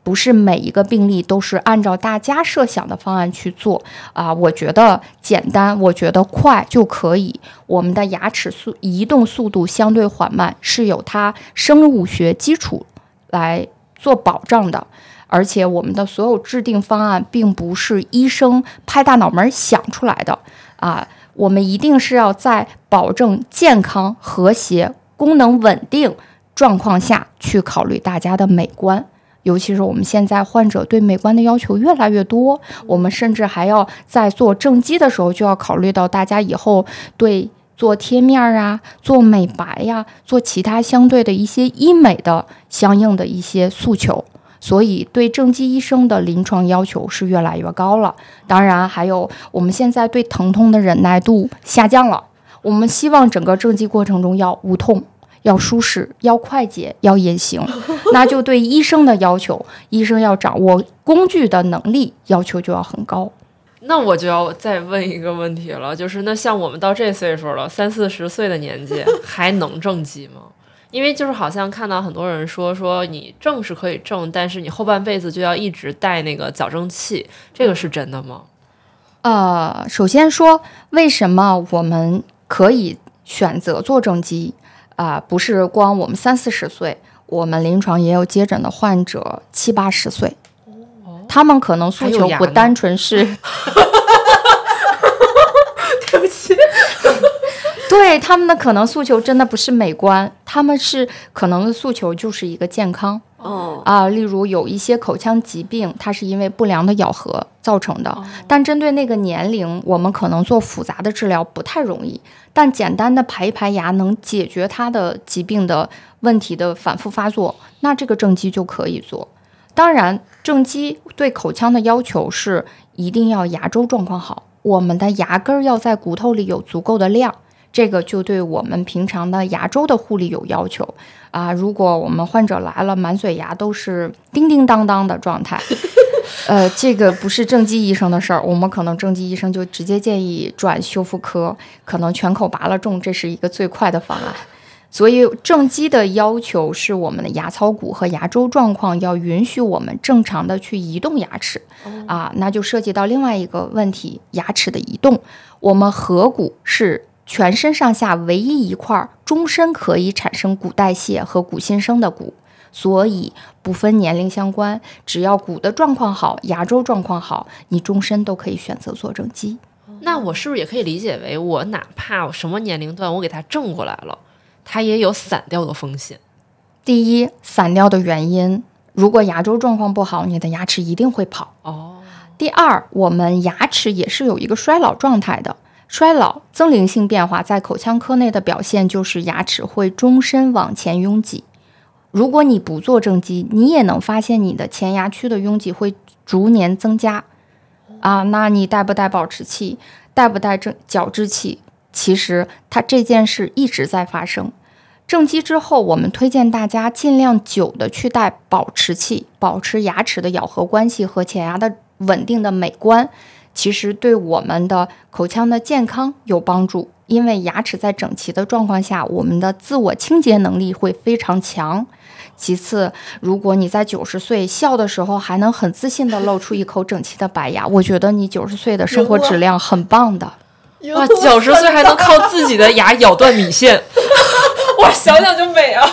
不是每一个病例都是按照大家设想的方案去做啊！我觉得简单，我觉得快就可以。我们的牙齿速移动速度相对缓慢，是有它生物学基础来做保障的。而且我们的所有制定方案并不是医生拍大脑门想出来的啊！我们一定是要在保证健康、和谐、功能稳定状况下去考虑大家的美观。尤其是我们现在患者对美观的要求越来越多，我们甚至还要在做正畸的时候就要考虑到大家以后对做贴面啊、做美白呀、做其他相对的一些医美的相应的一些诉求，所以对正畸医生的临床要求是越来越高了。当然，还有我们现在对疼痛的忍耐度下降了，我们希望整个正畸过程中要无痛。要舒适，要快捷，要隐形，那就对医生的要求，医生要掌握工具的能力要求就要很高。那我就要再问一个问题了，就是那像我们到这岁数了，三四十岁的年纪，还能正畸吗？因为就是好像看到很多人说，说你正是可以正，但是你后半辈子就要一直戴那个矫正器，这个是真的吗？呃，首先说，为什么我们可以选择做正畸？啊，不是光我们三四十岁，我们临床也有接诊的患者七八十岁，他们可能诉求不单纯是，对不起，对他们的可能诉求真的不是美观，他们是可能的诉求就是一个健康。哦啊，例如有一些口腔疾病，它是因为不良的咬合造成的，但针对那个年龄，我们可能做复杂的治疗不太容易。但简单的排一排牙能解决它的疾病的问题的反复发作，那这个正畸就可以做。当然，正畸对口腔的要求是一定要牙周状况好，我们的牙根儿要在骨头里有足够的量，这个就对我们平常的牙周的护理有要求啊。如果我们患者来了满嘴牙都是叮叮当当的状态。呃，这个不是正畸医生的事儿，我们可能正畸医生就直接建议转修复科，可能全口拔了种，这是一个最快的方案。所以正畸的要求是我们的牙槽骨和牙周状况要允许我们正常的去移动牙齿啊，那就涉及到另外一个问题，牙齿的移动。我们颌骨是全身上下唯一一块终身可以产生骨代谢和骨新生的骨。所以不分年龄相关，只要骨的状况好，牙周状况好，你终身都可以选择做正畸。那我是不是也可以理解为，我哪怕我什么年龄段我给它正过来了，它也有散掉的风险？第一，散掉的原因，如果牙周状况不好，你的牙齿一定会跑。哦。第二，我们牙齿也是有一个衰老状态的，衰老增龄性变化在口腔科内的表现就是牙齿会终身往前拥挤。如果你不做正畸，你也能发现你的前牙区的拥挤会逐年增加，啊，那你带不带保持器，带不带正矫治器？其实它这件事一直在发生。正畸之后，我们推荐大家尽量久的去戴保持器，保持牙齿的咬合关系和前牙的稳定的美观，其实对我们的口腔的健康有帮助。因为牙齿在整齐的状况下，我们的自我清洁能力会非常强。其次，如果你在九十岁笑的时候还能很自信地露出一口整齐的白牙，我觉得你九十岁的生活质量很棒的。哇，九十岁还能靠自己的牙咬断米线，我想想就美啊！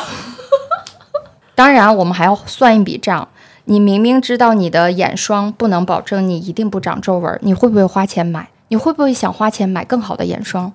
当然，我们还要算一笔账。你明明知道你的眼霜不能保证你一定不长皱纹，你会不会花钱买？你会不会想花钱买更好的眼霜？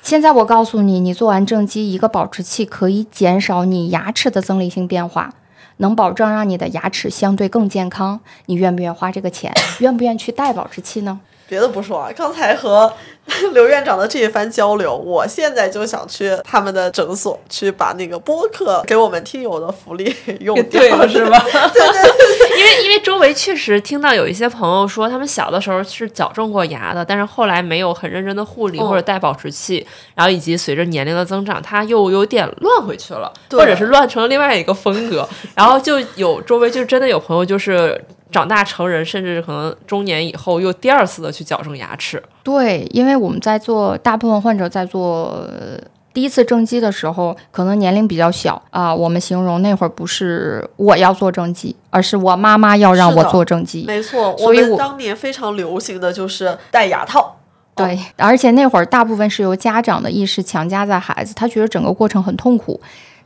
现在我告诉你，你做完正畸，一个保持器可以减少你牙齿的增龄性变化，能保证让你的牙齿相对更健康，你愿不愿意花这个钱？愿不愿意去戴保持器呢？别的不说啊，刚才和 刘院长的这一番交流，我现在就想去他们的诊所去把那个播客给我们听友的福利 用掉，对了是吧？对 对对，因为因为周围确实听到有一些朋友说，他们小的时候是矫正过牙的，但是后来没有很认真的护理嗯或者戴保持器，然后以及随着年龄的增长，他又有点乱回去了，或者是乱成了另外一个风格。然后就有周围就真的有朋友就是长大成人，甚至可能中年以后又第二次的去矫正牙齿。对，因为我们在做，大部分患者在做呃第一次正畸的时候，可能年龄比较小啊、我们形容那会儿不是我要做正畸，而是我妈妈要让我做正畸。没错，所以我们当年非常流行的就是戴牙套。对，而且那会儿大部分是由家长的意识强加在孩子，他觉得整个过程很痛苦。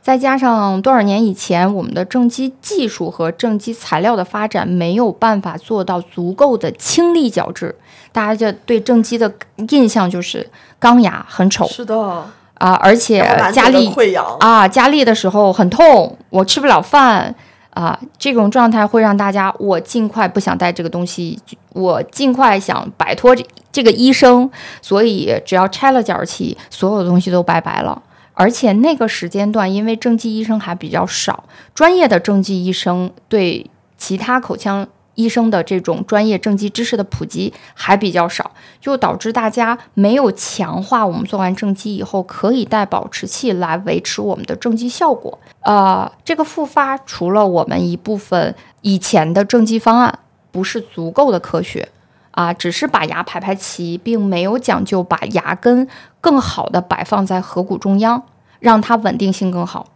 再加上多少年以前，我们的正畸技术和正畸材料的发展没有办法做到足够的清力矫治，大家就对正畸的印象就是钢牙很丑是的，啊、而且然后难得的家里溃疡。啊，加力的时候很痛，我吃不了饭啊，这种状态会让大家我尽快不想带这个东西，我尽快想摆脱这这个医生，所以只要拆了矫治器，所有的东西都拜拜了。而且那个时间段，因为正畸医生还比较少，专业的正畸医生对其他口腔医生的这种专业正畸知识的普及还比较少，就导致大家没有强化我们做完正畸以后可以戴保持器来维持我们的正畸效果。呃，这个复发除了我们一部分以前的正畸方案不是足够的科学。啊，只是把牙排排齐，并没有讲究把牙根更好的摆放在颌骨中央，让它稳定性更好。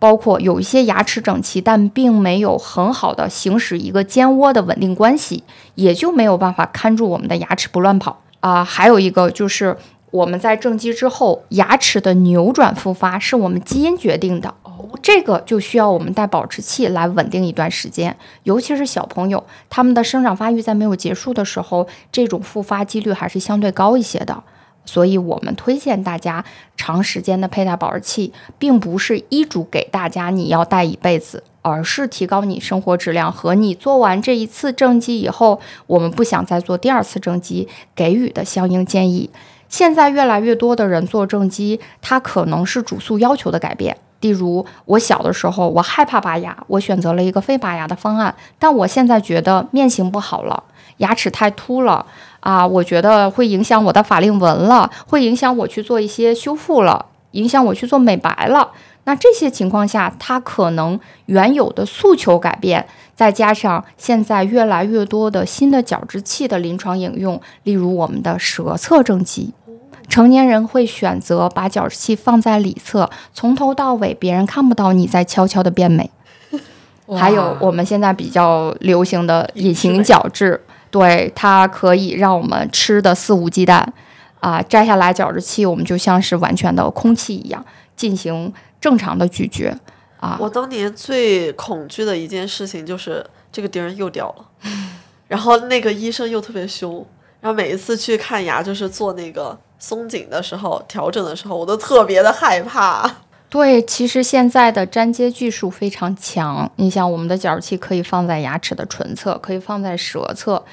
包括有一些牙齿整齐，但并没有很好的行使一个尖窝的稳定关系，也就没有办法看住我们的牙齿不乱跑啊。还有一个就是我们在正畸之后，牙齿的扭转复发是我们基因决定的。这个就需要我们戴保持器来稳定一段时间，尤其是小朋友，他们的生长发育在没有结束的时候，这种复发几率还是相对高一些的。所以我们推荐大家长时间的佩戴保持器，并不是医嘱给大家你要戴一辈子，而是提高你生活质量和你做完这一次正畸以后，我们不想再做第二次正畸给予的相应建议。现在越来越多的人做正畸，它可能是主诉要求的改变。例如，我小的时候我害怕拔牙，我选择了一个非拔牙的方案，但我现在觉得面型不好了，牙齿太凸了啊，我觉得会影响我的法令纹了，会影响我去做一些修复了，影响我去做美白了。那这些情况下，它可能原有的诉求改变，再加上现在越来越多的新的矫治器的临床应用，例如我们的舌侧正畸。成年人会选择把矫治器放在里侧，从头到尾别人看不到你在悄悄的变美。还有我们现在比较流行的隐形矫治，对它可以让我们吃的肆无忌惮啊，摘下来矫治器，我们就像是完全的空气一样进行正常的咀嚼啊。我当年最恐惧的一件事情就是这个钉儿又掉了，然后那个医生又特别凶，然后每一次去看牙就是做那个松紧的时候、调整的时候，我都特别的害怕。对，其实现在的粘接技术非常强。你像我们的矫治器可以放在牙齿的唇侧，可以放在舌侧，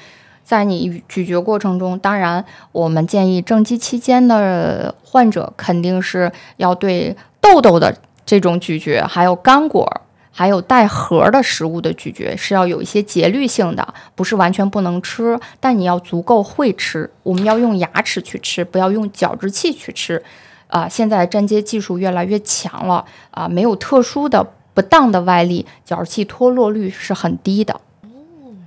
在你咀嚼过程中，当然我们建议正畸期间的患者肯定是要对豆豆的这种咀嚼，还有干果。还有带核的食物的咀嚼是要有一些节律性的，不是完全不能吃，但你要足够会吃。我们要用牙齿去吃，不要用矫治器去吃。啊、现在粘接技术越来越强了啊、没有特殊的不当的外力，矫治器脱落率是很低的。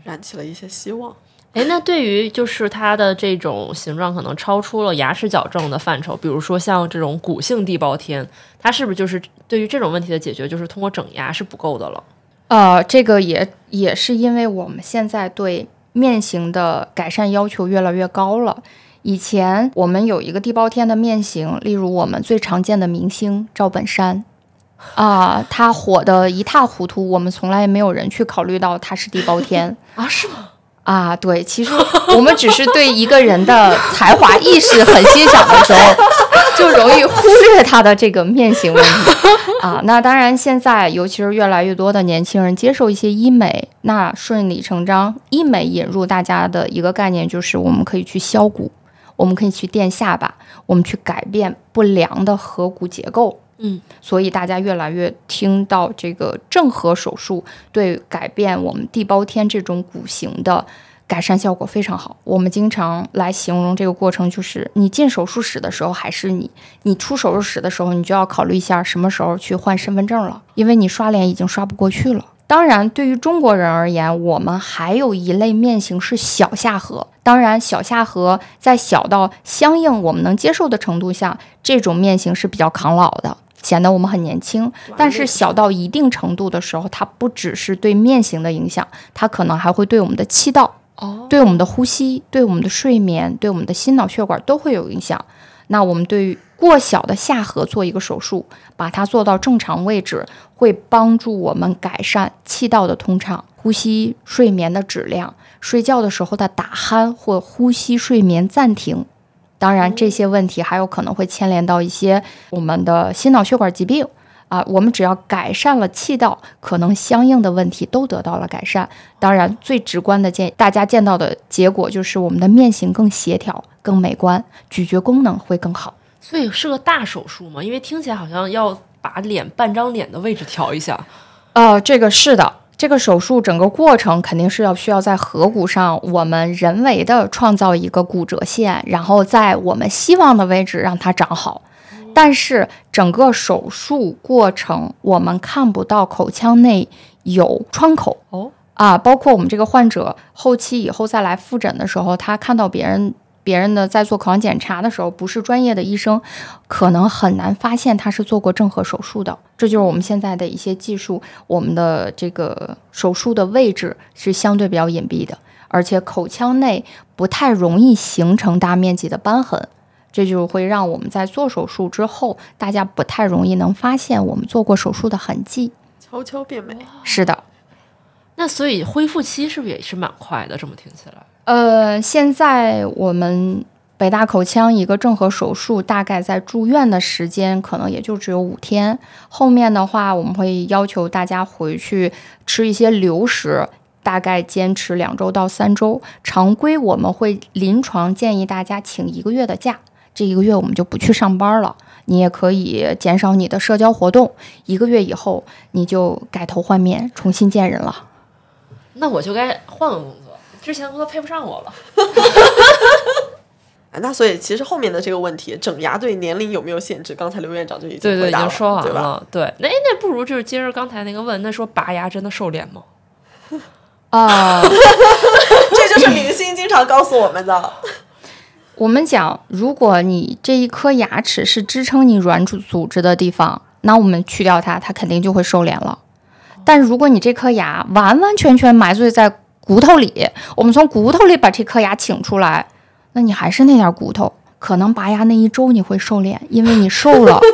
燃起了一些希望。哎，那对于就是它的这种形状可能超出了牙齿矫正的范畴，比如说像这种骨性地包天，它是不是就是对于这种问题的解决，就是通过整牙是不够的了？呃，这个也也是因为我们现在对面型的改善要求越来越高了。以前我们有一个地包天的面型，例如我们最常见的明星赵本山，啊、他火的一塌糊涂，我们从来没有人去考虑到他是地包天。啊，是吗？啊，对，其实我们只是对一个人的才华意识很欣赏的时候，就容易忽略他的这个面型问题啊。那当然，现在尤其是越来越多的年轻人接受一些医美，那顺理成章，医美引入大家的一个概念就是我们可以去削骨，我们可以去垫下巴，我们去改变不良的颌骨结构。嗯，所以大家越来越听到这个正颌手术对改变我们地包天这种骨型的改善效果非常好。我们经常来形容这个过程，就是你进手术室的时候还是你，你出手术室的时候，你就要考虑一下什么时候去换身份证了，因为你刷脸已经刷不过去了。当然，对于中国人而言，我们还有一类面型是小下颌。当然，小下颌在小到相应我们能接受的程度下，这种面型是比较抗老的。显得我们很年轻，但是小到一定程度的时候，它不只是对面型的影响，它可能还会对我们的气道、哦，对我们的呼吸、对我们的睡眠、对我们的心脑血管都会有影响。那我们对于过小的下颌做一个手术，把它做到正常位置，会帮助我们改善气道的通畅、呼吸、睡眠的质量、睡觉的时候的打鼾或呼吸睡眠暂停。当然，这些问题还有可能会牵连到一些我们的心脑血管疾病啊。我们只要改善了气道，可能相应的问题都得到了改善。当然，最直观的见大家见到的结果就是我们的面型更协调、更美观，咀嚼功能会更好。所以是个大手术嘛？因为听起来好像要把脸半张脸的位置调一下。呃，这个是的。这个手术整个过程肯定是要需要在颌骨上，我们人为的创造一个骨折线，然后在我们希望的位置让它长好。但是整个手术过程，我们看不到口腔内有创口哦啊，包括我们这个患者后期以后再来复诊的时候，他看到别人。别人的在做口腔检查的时候，不是专业的医生，可能很难发现他是做过正颌手术的。这就是我们现在的一些技术，我们的这个手术的位置是相对比较隐蔽的，而且口腔内不太容易形成大面积的瘢痕，这就会让我们在做手术之后，大家不太容易能发现我们做过手术的痕迹。悄悄变美，是的。那所以恢复期是不是也是蛮快的？这么听起来。呃，现在我们北大口腔一个正颌手术，大概在住院的时间可能也就只有五天。后面的话，我们会要求大家回去吃一些流食，大概坚持两周到三周。常规我们会临床建议大家请一个月的假，这一个月我们就不去上班了，你也可以减少你的社交活动。一个月以后，你就改头换面，重新见人了。那我就该换个。之前工作配不上我了，那所以其实后面的这个问题，整牙对年龄有没有限制？刚才刘院长就已经对已经，说完了。对，那那不如就是接着刚才那个问，那说拔牙真的瘦脸吗？啊，这就是明星经常告诉我们的。我们讲，如果你这一颗牙齿是支撑你软组组织的地方，那我们去掉它，它肯定就会瘦脸了。但如果你这颗牙完完全全埋醉在骨头里，我们从骨头里把这颗牙请出来，那你还是那点骨头，可能拔牙那一周你会瘦脸，因为你瘦了。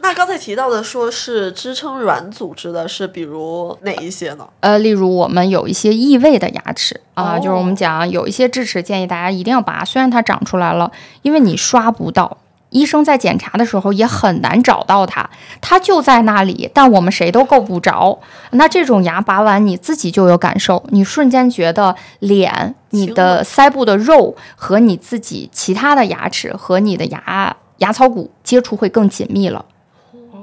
那刚才提到的说是支撑软组织的，是比如哪一些呢？呃，例如我们有一些异位的牙齿啊，就是我们讲有一些智齿建议大家一定要拔，虽然它长出来了，因为你刷不到。医生在检查的时候也很难找到它，它就在那里，但我们谁都够不着。那这种牙拔完，你自己就有感受，你瞬间觉得脸、你的腮部的肉和你自己其他的牙齿和你的牙牙槽骨接触会更紧密了。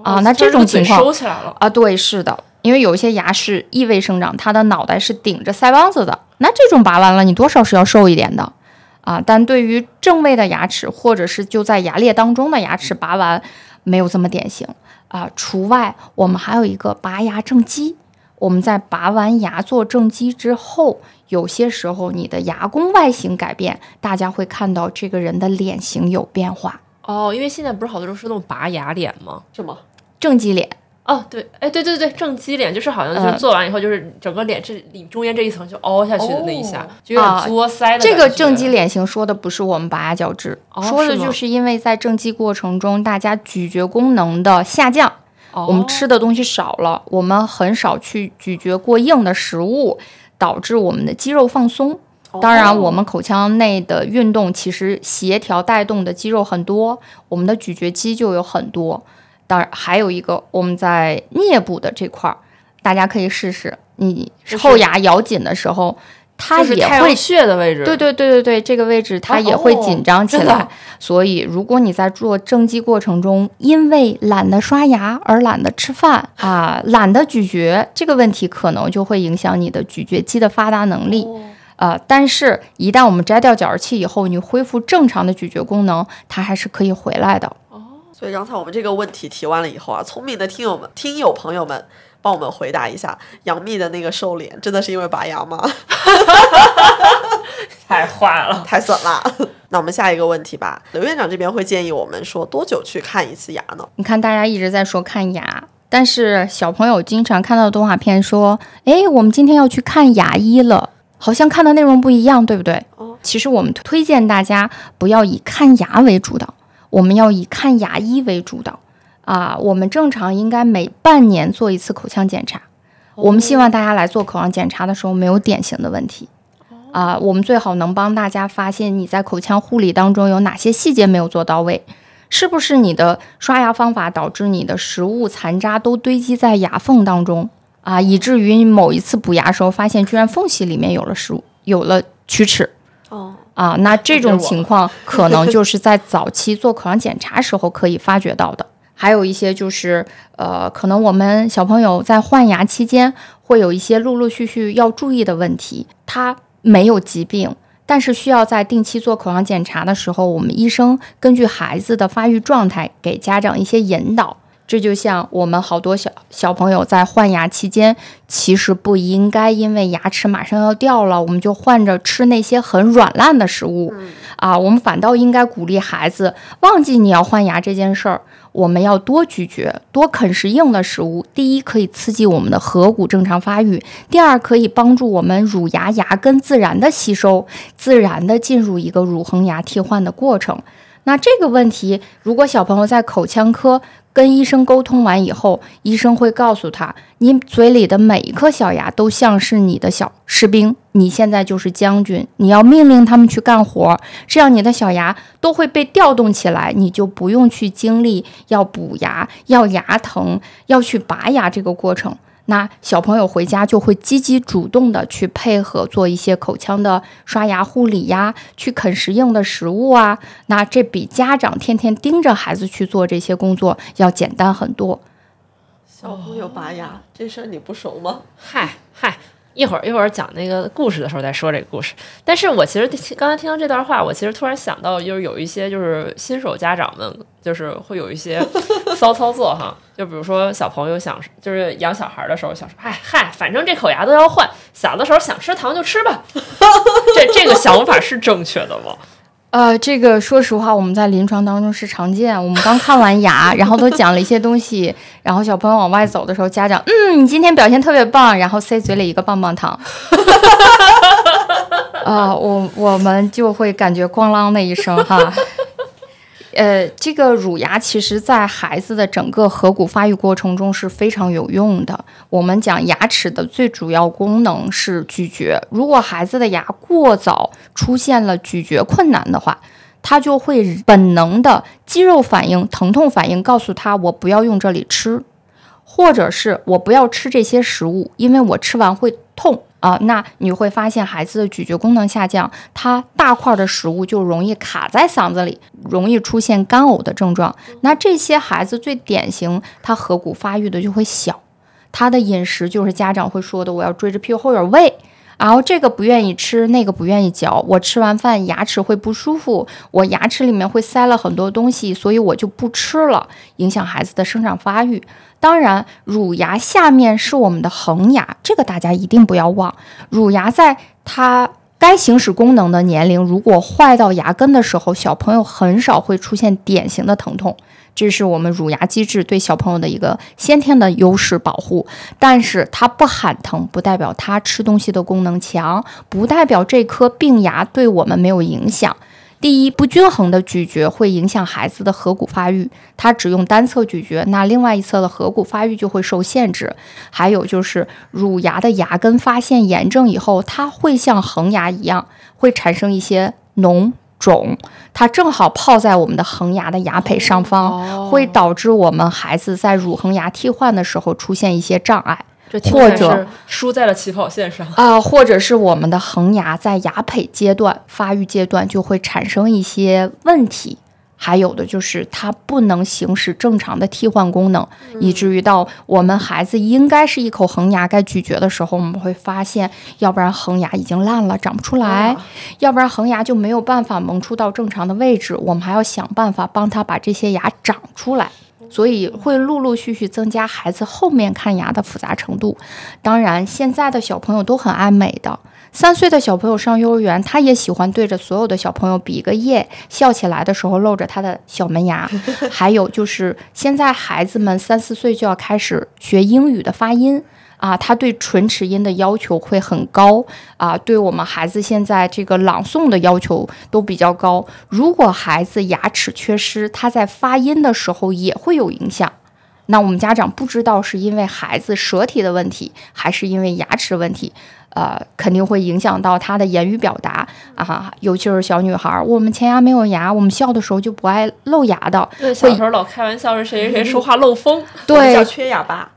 啊，那这种情况收起来了啊？对，是的，因为有一些牙是异位生长，它的脑袋是顶着腮帮子的，那这种拔完了，你多少是要瘦一点的。啊，但对于正位的牙齿，或者是就在牙列当中的牙齿拔完，没有这么典型啊。除外，我们还有一个拔牙正畸。我们在拔完牙做正畸之后，有些时候你的牙弓外形改变，大家会看到这个人的脸型有变化。哦，因为现在不是好多人是那种拔牙脸吗？是吗？正畸脸。哦，对，哎，对对对，正畸脸就是好像就是做完以后，就是整个脸这里中间这一层就凹下去的那一下，就有点作腮的这个正畸脸型说的不是我们拔牙矫治，说的就是因为在正畸过程中，大家咀嚼功能的下降，我们吃的东西少了，我们很少去咀嚼过硬的食物，导致我们的肌肉放松。当然，我们口腔内的运动其实协调带动的肌肉很多，我们的咀嚼肌就有很多。当然，还有一个我们在颞部的这块儿，大家可以试试，你后牙咬紧的时候。它也会穴的位置，对对对对对，这个位置它也会紧张起来。所以，如果你在做正畸过程中，因为懒得刷牙而懒得吃饭啊，懒得咀嚼，这个问题可能就会影响你的咀嚼肌的发达能力啊。但是，一旦我们摘掉矫治器以后，你恢复正常的咀嚼功能，它还是可以回来的。哦，所以刚才我们这个问题提完了以后啊，聪明的听友们、听友朋友们。帮我们回答一下，杨幂的那个瘦脸真的是因为拔牙吗？太坏了，太损了。那我们下一个问题吧。刘院长这边会建议我们说多久去看一次牙呢？你看大家一直在说看牙，但是小朋友经常看到动画片说，哎，我们今天要去看牙医了，好像看的内容不一样，对不对？哦。其实我们推荐大家不要以看牙为主导，我们要以看牙医为主导。啊，我们正常应该每半年做一次口腔检查。我们希望大家来做口腔检查的时候没有典型的问题。啊，我们最好能帮大家发现你在口腔护理当中有哪些细节没有做到位，是不是你的刷牙方法导致你的食物残渣都堆积在牙缝当中啊，以至于某一次补牙时候发现居然缝隙里面有了食物，有了龋齿。哦，啊，那这种情况 可能就是在早期做口腔检查时候可以发觉到的。还有一些就是，呃，可能我们小朋友在换牙期间会有一些陆陆续续要注意的问题。他没有疾病，但是需要在定期做口腔检查的时候，我们医生根据孩子的发育状态给家长一些引导。这就像我们好多小小朋友在换牙期间，其实不应该因为牙齿马上要掉了，我们就换着吃那些很软烂的食物啊。我们反倒应该鼓励孩子忘记你要换牙这件事儿，我们要多咀嚼，多啃食硬的食物。第一，可以刺激我们的颌骨正常发育；第二，可以帮助我们乳牙牙根自然的吸收，自然的进入一个乳恒牙替换的过程。那这个问题，如果小朋友在口腔科，跟医生沟通完以后，医生会告诉他：你嘴里的每一颗小牙都像是你的小士兵，你现在就是将军，你要命令他们去干活，这样你的小牙都会被调动起来，你就不用去经历要补牙、要牙疼、要去拔牙这个过程。那小朋友回家就会积极主动的去配合做一些口腔的刷牙护理呀，去啃食硬的食物啊。那这比家长天天盯着孩子去做这些工作要简单很多。小朋友拔牙这事儿你不熟吗？嗨嗨。一会儿一会儿讲那个故事的时候再说这个故事。但是我其实刚才听到这段话，我其实突然想到，就是有一些就是新手家长们，就是会有一些 骚操作哈。就比如说小朋友想就是养小孩的时候想说，哎嗨，反正这口牙都要换，小的时候想吃糖就吃吧。这这个想法是正确的吗？呃，这个说实话，我们在临床当中是常见。我们刚看完牙，然后都讲了一些东西，然后小朋友往外走的时候，家长，嗯，你今天表现特别棒，然后塞嘴里一个棒棒糖。啊，我我们就会感觉咣啷的一声哈。呃，这个乳牙其实，在孩子的整个颌骨发育过程中是非常有用的。我们讲牙齿的最主要功能是咀嚼，如果孩子的牙过早出现了咀嚼困难的话，他就会本能的肌肉反应、疼痛反应告诉他，我不要用这里吃，或者是我不要吃这些食物，因为我吃完会痛。啊，那你会发现孩子的咀嚼功能下降，他大块的食物就容易卡在嗓子里，容易出现干呕的症状。那这些孩子最典型，他颌骨发育的就会小，他的饮食就是家长会说的，我要追着屁股后眼喂，然后这个不愿意吃，那个不愿意嚼，我吃完饭牙齿会不舒服，我牙齿里面会塞了很多东西，所以我就不吃了，影响孩子的生长发育。当然，乳牙下面是我们的恒牙，这个大家一定不要忘。乳牙在它该行使功能的年龄，如果坏到牙根的时候，小朋友很少会出现典型的疼痛，这是我们乳牙机制对小朋友的一个先天的优势保护。但是它不喊疼，不代表它吃东西的功能强，不代表这颗病牙对我们没有影响。第一，不均衡的咀嚼会影响孩子的颌骨发育，他只用单侧咀嚼，那另外一侧的颌骨发育就会受限制。还有就是乳牙的牙根发现炎症以后，它会像恒牙一样，会产生一些脓肿，它正好泡在我们的恒牙的牙胚上方，会导致我们孩子在乳恒牙替换的时候出现一些障碍。或者输在了起跑线上。啊、或者是我们的恒牙在牙胚阶段发育阶段就会产生一些问题，还有的就是它不能行使正常的替换功能，以至于到我们孩子应该是一口恒牙该咀嚼的时候，我们会发现，要不然恒牙已经烂了，长不出来，要不然恒牙就没有办法萌出到正常的位置，我们还要想办法帮他把这些牙长出来。所以会陆陆续续增加孩子后面看牙的复杂程度。当然，现在的小朋友都很爱美的。三岁的小朋友上幼儿园，他也喜欢对着所有的小朋友比一个耶，笑起来的时候露着他的小门牙。还有就是，现在孩子们三四岁就要开始学英语的发音。啊，他对唇齿音的要求会很高啊，对我们孩子现在这个朗诵的要求都比较高。如果孩子牙齿缺失，他在发音的时候也会有影响。那我们家长不知道是因为孩子舌体的问题，还是因为牙齿问题，呃，肯定会影响到他的言语表达啊，尤其是小女孩儿，我们前牙没有牙，我们笑的时候就不爱露牙的，对，小时候老开玩笑是谁谁谁说话漏风，对叫缺哑巴。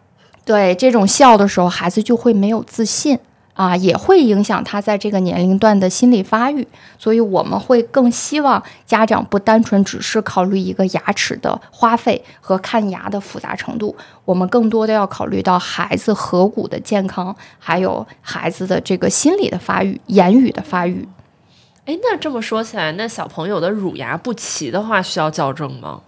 对，这种笑的时候，孩子就会没有自信啊，也会影响他在这个年龄段的心理发育。所以我们会更希望家长不单纯只是考虑一个牙齿的花费和看牙的复杂程度，我们更多的要考虑到孩子颌骨的健康，还有孩子的这个心理的发育、言语的发育。哎，那这么说起来，那小朋友的乳牙不齐的话，需要矫正吗？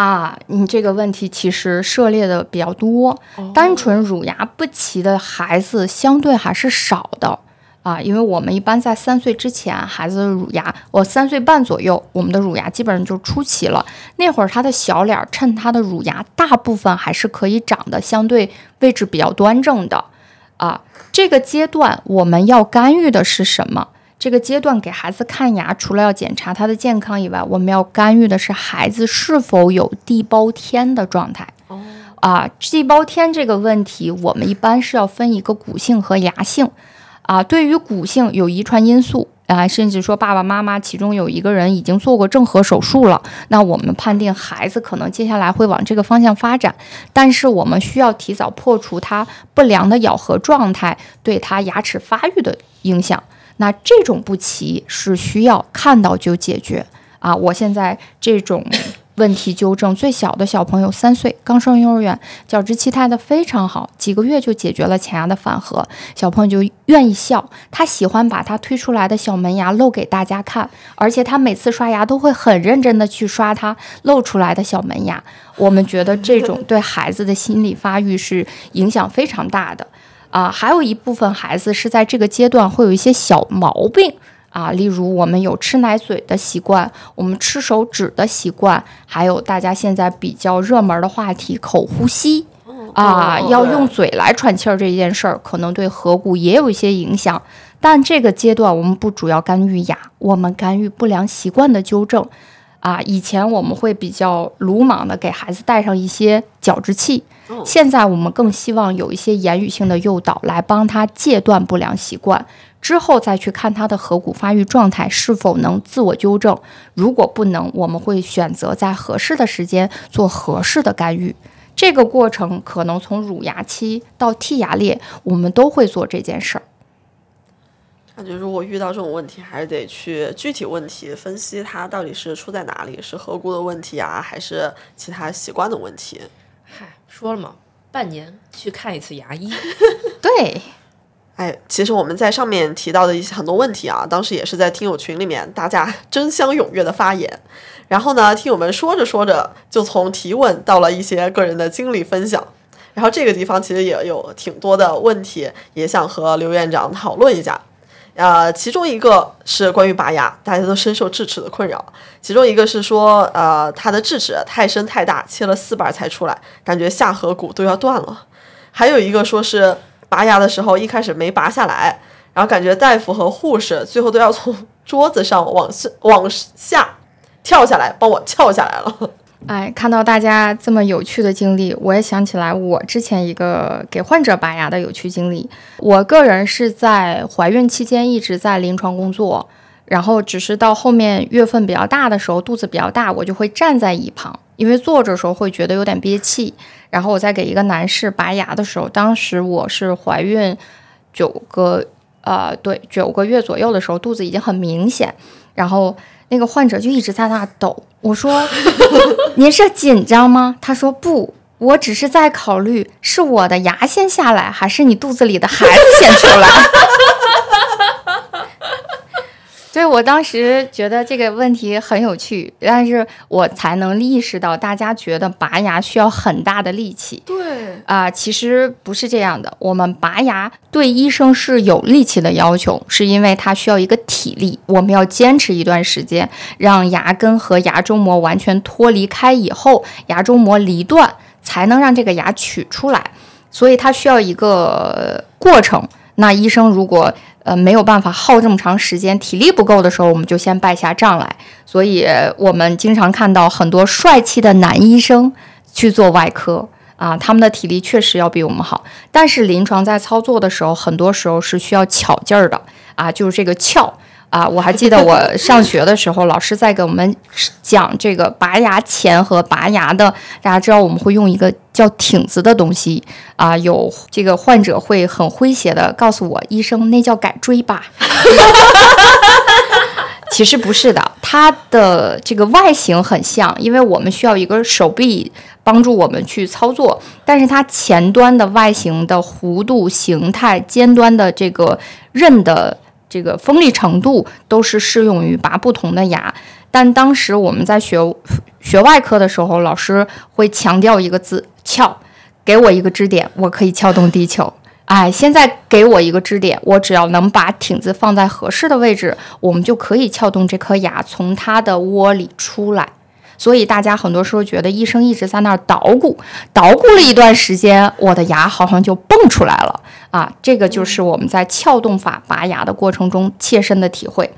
啊，你这个问题其实涉猎的比较多，单纯乳牙不齐的孩子相对还是少的啊，因为我们一般在三岁之前，孩子的乳牙，我三岁半左右，我们的乳牙基本上就出齐了。那会儿他的小脸儿趁他的乳牙大部分还是可以长得相对位置比较端正的啊。这个阶段我们要干预的是什么？这个阶段给孩子看牙，除了要检查他的健康以外，我们要干预的是孩子是否有地包天的状态。啊，地包天这个问题，我们一般是要分一个骨性和牙性。啊，对于骨性有遗传因素啊，甚至说爸爸妈妈其中有一个人已经做过正颌手术了，那我们判定孩子可能接下来会往这个方向发展，但是我们需要提早破除他不良的咬合状态对他牙齿发育的影响。那这种不齐是需要看到就解决啊！我现在这种问题纠正，最小的小朋友三岁，刚上幼儿园，角质期待的非常好，几个月就解决了前牙的反颌，小朋友就愿意笑，他喜欢把他推出来的小门牙露给大家看，而且他每次刷牙都会很认真的去刷他露出来的小门牙。我们觉得这种对孩子的心理发育是影响非常大的。啊，还有一部分孩子是在这个阶段会有一些小毛病啊，例如我们有吃奶嘴的习惯，我们吃手指的习惯，还有大家现在比较热门的话题口呼吸啊，要用嘴来喘气儿这件事儿，可能对颌骨也有一些影响。但这个阶段我们不主要干预牙，我们干预不良习惯的纠正。啊，以前我们会比较鲁莽的给孩子带上一些矫治器，现在我们更希望有一些言语性的诱导来帮他戒断不良习惯，之后再去看他的颌骨发育状态是否能自我纠正。如果不能，我们会选择在合适的时间做合适的干预。这个过程可能从乳牙期到剔牙裂，我们都会做这件事儿。感觉如果遇到这种问题，还是得去具体问题分析，它到底是出在哪里，是颌骨的问题啊，还是其他习惯的问题？嗨，说了嘛，半年去看一次牙医。对，哎，其实我们在上面提到的一些很多问题啊，当时也是在听友群里面大家 争相踊跃的发言，然后呢，听友们说着说着就从提问到了一些个人的经历分享，然后这个地方其实也有挺多的问题，也想和刘院长讨论一下。呃，其中一个是关于拔牙，大家都深受智齿的困扰。其中一个是说，呃，他的智齿太深太大，切了四瓣才出来，感觉下颌骨都要断了。还有一个说是拔牙的时候一开始没拔下来，然后感觉大夫和护士最后都要从桌子上往下往下跳下来，帮我跳下来了。哎，看到大家这么有趣的经历，我也想起来我之前一个给患者拔牙的有趣经历。我个人是在怀孕期间一直在临床工作，然后只是到后面月份比较大的时候，肚子比较大，我就会站在一旁，因为坐着时候会觉得有点憋气。然后我在给一个男士拔牙的时候，当时我是怀孕九个。呃，对，九个月左右的时候，肚子已经很明显，然后那个患者就一直在那抖。我说：“您是紧张吗？”他说：“不，我只是在考虑是我的牙先下来，还是你肚子里的孩子先出来。”所以我当时觉得这个问题很有趣，但是我才能意识到大家觉得拔牙需要很大的力气。对啊，其实不是这样的。我们拔牙对医生是有力气的要求，是因为它需要一个体力，我们要坚持一段时间，让牙根和牙周膜完全脱离开以后，牙周膜离断，才能让这个牙取出来。所以它需要一个过程。那医生如果呃，没有办法耗这么长时间，体力不够的时候，我们就先败下仗来。所以我们经常看到很多帅气的男医生去做外科啊，他们的体力确实要比我们好。但是临床在操作的时候，很多时候是需要巧劲儿的啊，就是这个翘。啊，我还记得我上学的时候，老师在给我们讲这个拔牙前和拔牙的。大家知道我们会用一个叫挺子的东西啊，有这个患者会很诙谐的告诉我，医生那叫改锥吧。其实不是的，它的这个外形很像，因为我们需要一个手臂帮助我们去操作，但是它前端的外形的弧度、形态、尖端的这个刃的。这个锋利程度都是适用于拔不同的牙，但当时我们在学学外科的时候，老师会强调一个字“撬”，给我一个支点，我可以撬动地球。哎，现在给我一个支点，我只要能把挺子放在合适的位置，我们就可以撬动这颗牙，从它的窝里出来。所以大家很多时候觉得医生一直在那儿捣鼓，捣鼓了一段时间，我的牙好像就蹦出来了啊！这个就是我们在撬动法拔牙的过程中切身的体会。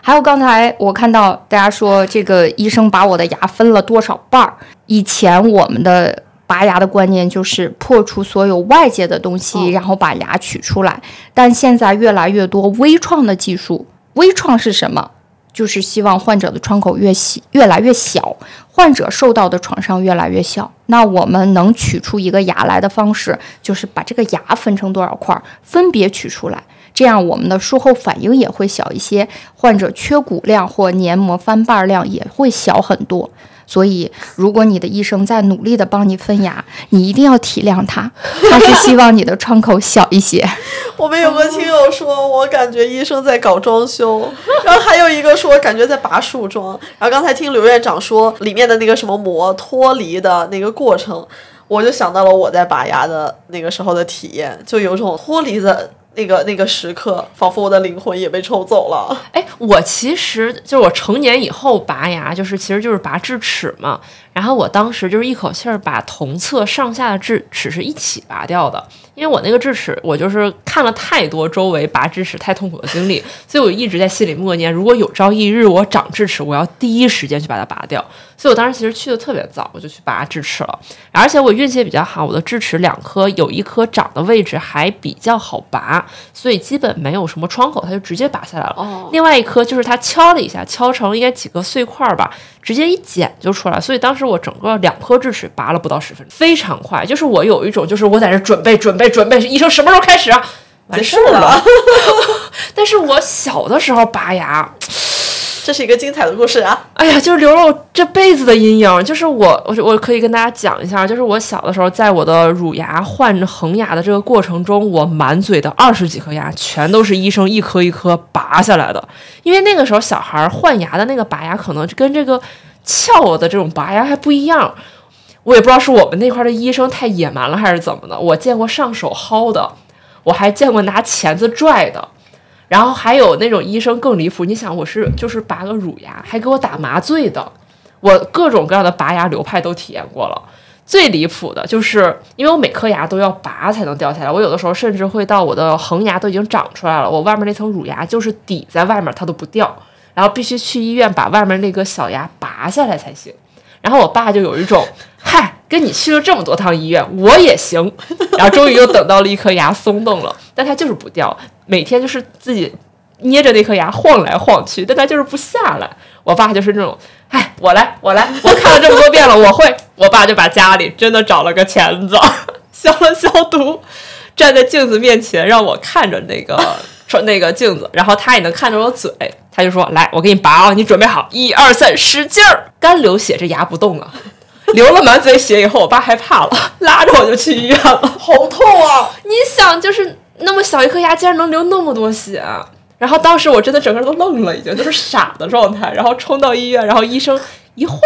还有刚才我看到大家说，这个医生把我的牙分了多少瓣儿？以前我们的拔牙的观念就是破除所有外界的东西，然后把牙取出来。但现在越来越多微创的技术，微创是什么？就是希望患者的创口越小越来越小，患者受到的创伤越来越小。那我们能取出一个牙来的方式，就是把这个牙分成多少块，分别取出来，这样我们的术后反应也会小一些，患者缺骨量或黏膜翻瓣量也会小很多。所以，如果你的医生在努力的帮你分牙，你一定要体谅他，他是希望你的创口小一些。我们有个听友说，我感觉医生在搞装修，然后还有一个说感觉在拔树桩。然后刚才听刘院长说里面的那个什么膜脱离的那个过程，我就想到了我在拔牙的那个时候的体验，就有种脱离的。那个那个时刻，仿佛我的灵魂也被抽走了。哎，我其实就是我成年以后拔牙，就是其实就是拔智齿嘛。然后我当时就是一口气儿把同侧上下的智齿是一起拔掉的，因为我那个智齿，我就是看了太多周围拔智齿太痛苦的经历，所以我一直在心里默念：如果有朝一日我长智齿，我要第一时间去把它拔掉。所以我当时其实去的特别早，我就去拔智齿了。而且我运气也比较好，我的智齿两颗有一颗长的位置还比较好拔，所以基本没有什么窗口，它就直接拔下来了。哦，另外一颗就是它敲了一下，敲成应该几个碎块吧，直接一剪就出来。所以当时我整个两颗智齿拔了不到十分钟，非常快。就是我有一种，就是我在这准备准备准备，医生什么时候开始啊？结束了。但是我小的时候拔牙。这是一个精彩的故事啊！哎呀，就是留了我这辈子的阴影。就是我，我我可以跟大家讲一下，就是我小的时候，在我的乳牙换恒牙的这个过程中，我满嘴的二十几颗牙全都是医生一颗一颗拔下来的。因为那个时候小孩换牙的那个拔牙，可能跟这个撬的这种拔牙还不一样。我也不知道是我们那块的医生太野蛮了，还是怎么的。我见过上手薅的，我还见过拿钳子拽的。然后还有那种医生更离谱，你想我是就是拔个乳牙，还给我打麻醉的，我各种各样的拔牙流派都体验过了。最离谱的就是，因为我每颗牙都要拔才能掉下来，我有的时候甚至会到我的恒牙都已经长出来了，我外面那层乳牙就是抵在外面，它都不掉。然后必须去医院把外面那个小牙拔下来才行。然后我爸就有一种，嗨，跟你去了这么多趟医院，我也行。然后终于又等到了一颗牙松动了，但它就是不掉，每天就是自己捏着那颗牙晃来晃去，但它就是不下来。我爸就是那种，哎，我来，我来，我看了这么多遍了，我会。我爸就把家里真的找了个钳子，消了消毒，站在镜子面前让我看着那个 说那个镜子，然后他也能看着我嘴，他就说：“来，我给你拔啊，你准备好，一二三，使劲儿！”干流血，这牙不动了，流了满嘴血以后，我爸害怕了，拉着我就去医院了，好痛啊！你想，就是那么小一颗牙，竟然能流那么多血。然后当时我真的整个人都愣了，已经就是傻的状态。然后冲到医院，然后医生一晃，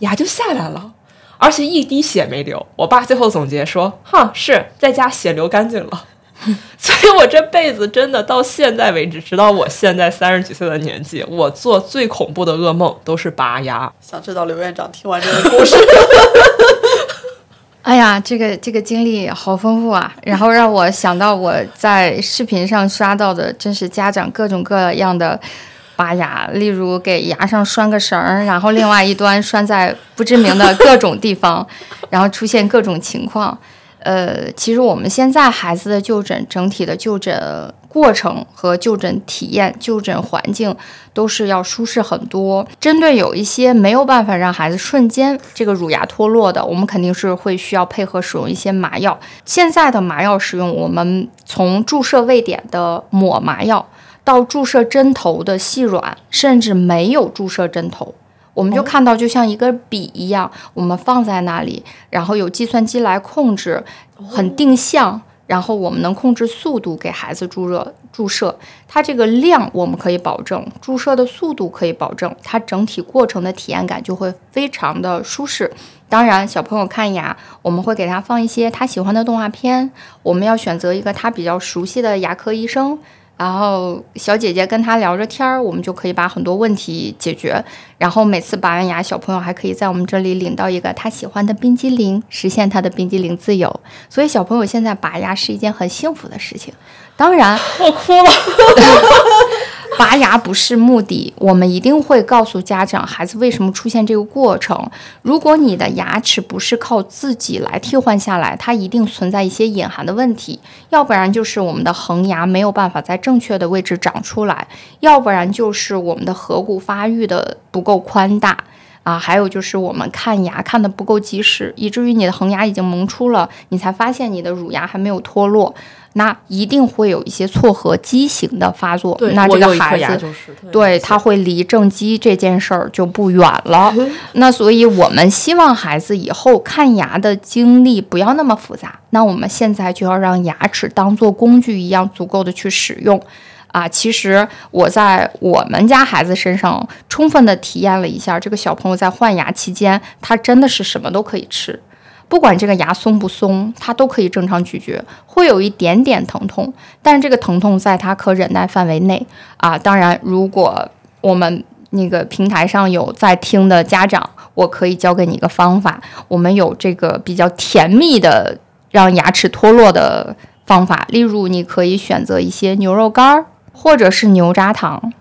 牙就下来了，而且一滴血没流。我爸最后总结说：“哼，是在家血流干净了。” 所以，我这辈子真的到现在为止，直到我现在三十几岁的年纪，我做最恐怖的噩梦都是拔牙。想知道刘院长听完这个故事？哎呀，这个这个经历好丰富啊！然后让我想到我在视频上刷到的，真是家长各种各样的拔牙，例如给牙上拴个绳儿，然后另外一端拴在不知名的各种地方，然后出现各种情况。呃，其实我们现在孩子的就诊，整体的就诊过程和就诊体验、就诊环境都是要舒适很多。针对有一些没有办法让孩子瞬间这个乳牙脱落的，我们肯定是会需要配合使用一些麻药。现在的麻药使用，我们从注射位点的抹麻药，到注射针头的细软，甚至没有注射针头。我们就看到，就像一个笔一样，我们放在那里，然后有计算机来控制，很定向，然后我们能控制速度给孩子注热注射。它这个量我们可以保证，注射的速度可以保证，它整体过程的体验感就会非常的舒适。当然，小朋友看牙，我们会给他放一些他喜欢的动画片，我们要选择一个他比较熟悉的牙科医生。然后小姐姐跟他聊着天儿，我们就可以把很多问题解决。然后每次拔完牙，小朋友还可以在我们这里领到一个他喜欢的冰激凌，实现他的冰激凌自由。所以小朋友现在拔牙是一件很幸福的事情。当然，我哭了。拔牙不是目的，我们一定会告诉家长孩子为什么出现这个过程。如果你的牙齿不是靠自己来替换下来，它一定存在一些隐含的问题，要不然就是我们的恒牙没有办法在正确的位置长出来，要不然就是我们的颌骨发育的不够宽大。啊，还有就是我们看牙看的不够及时，以至于你的恒牙已经萌出了，你才发现你的乳牙还没有脱落，那一定会有一些错颌畸形的发作。那这个孩子，对他会离正畸这件事儿就不远了。那所以我们希望孩子以后看牙的经历不要那么复杂。那我们现在就要让牙齿当做工具一样，足够的去使用。啊，其实我在我们家孩子身上充分的体验了一下，这个小朋友在换牙期间，他真的是什么都可以吃，不管这个牙松不松，他都可以正常咀嚼，会有一点点疼痛，但是这个疼痛在他可忍耐范围内啊。当然，如果我们那个平台上有在听的家长，我可以教给你一个方法，我们有这个比较甜蜜的让牙齿脱落的方法，例如你可以选择一些牛肉干儿。或者是牛轧糖，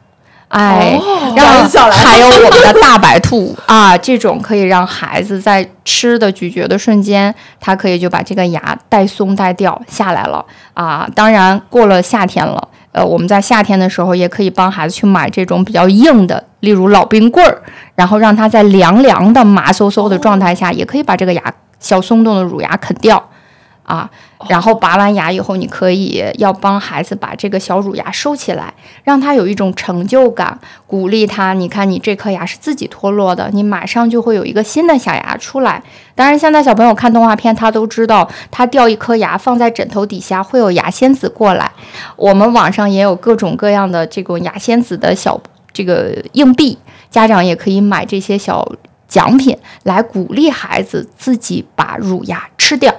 哎，让还有我们的大白兔 啊，这种可以让孩子在吃的咀嚼的瞬间，他可以就把这个牙带松带掉下来了啊。当然，过了夏天了，呃，我们在夏天的时候也可以帮孩子去买这种比较硬的，例如老冰棍儿，然后让他在凉凉的麻嗖嗖的状态下，也可以把这个牙小松动的乳牙啃掉。啊，然后拔完牙以后，你可以要帮孩子把这个小乳牙收起来，让他有一种成就感，鼓励他。你看，你这颗牙是自己脱落的，你马上就会有一个新的小牙出来。当然，现在小朋友看动画片，他都知道，他掉一颗牙放在枕头底下，会有牙仙子过来。我们网上也有各种各样的这种牙仙子的小这个硬币，家长也可以买这些小奖品来鼓励孩子自己把乳牙吃掉。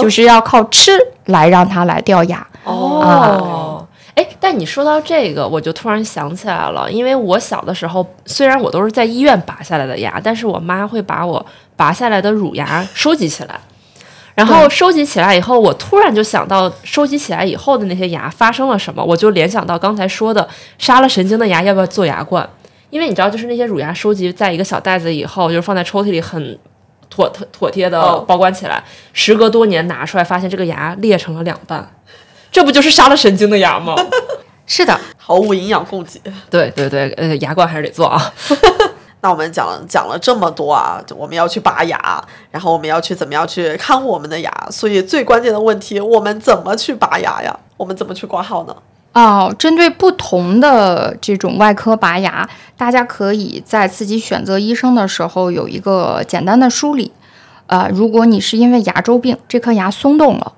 就是要靠吃来让它来掉牙。哦，哎，但你说到这个，我就突然想起来了，因为我小的时候，虽然我都是在医院拔下来的牙，但是我妈会把我拔下来的乳牙收集起来。然后收集起来以后，我突然就想到收集起来以后的那些牙发生了什么，我就联想到刚才说的杀了神经的牙要不要做牙冠？因为你知道，就是那些乳牙收集在一个小袋子以后，就是放在抽屉里很妥妥妥帖的哦保管起来，时隔多年拿出来，发现这个牙裂成了两半，这不就是杀了神经的牙吗？是的，毫无营养供给。对对对，呃，牙冠还是得做啊。那我们讲讲了这么多啊，就我们要去拔牙，然后我们要去怎么样去看护我们的牙，所以最关键的问题，我们怎么去拔牙呀？我们怎么去挂号呢？哦，针对不同的这种外科拔牙，大家可以在自己选择医生的时候有一个简单的梳理。呃，如果你是因为牙周病，这颗牙松动了，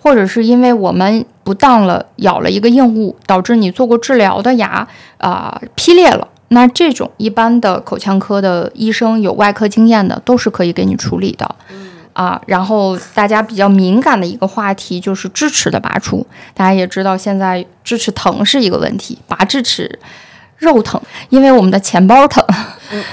或者是因为我们不当了咬了一个硬物，导致你做过治疗的牙啊、劈裂了，那这种一般的口腔科的医生有外科经验的都是可以给你处理的。啊，然后大家比较敏感的一个话题就是智齿的拔除。大家也知道，现在智齿疼是一个问题，拔智齿肉疼，因为我们的钱包疼，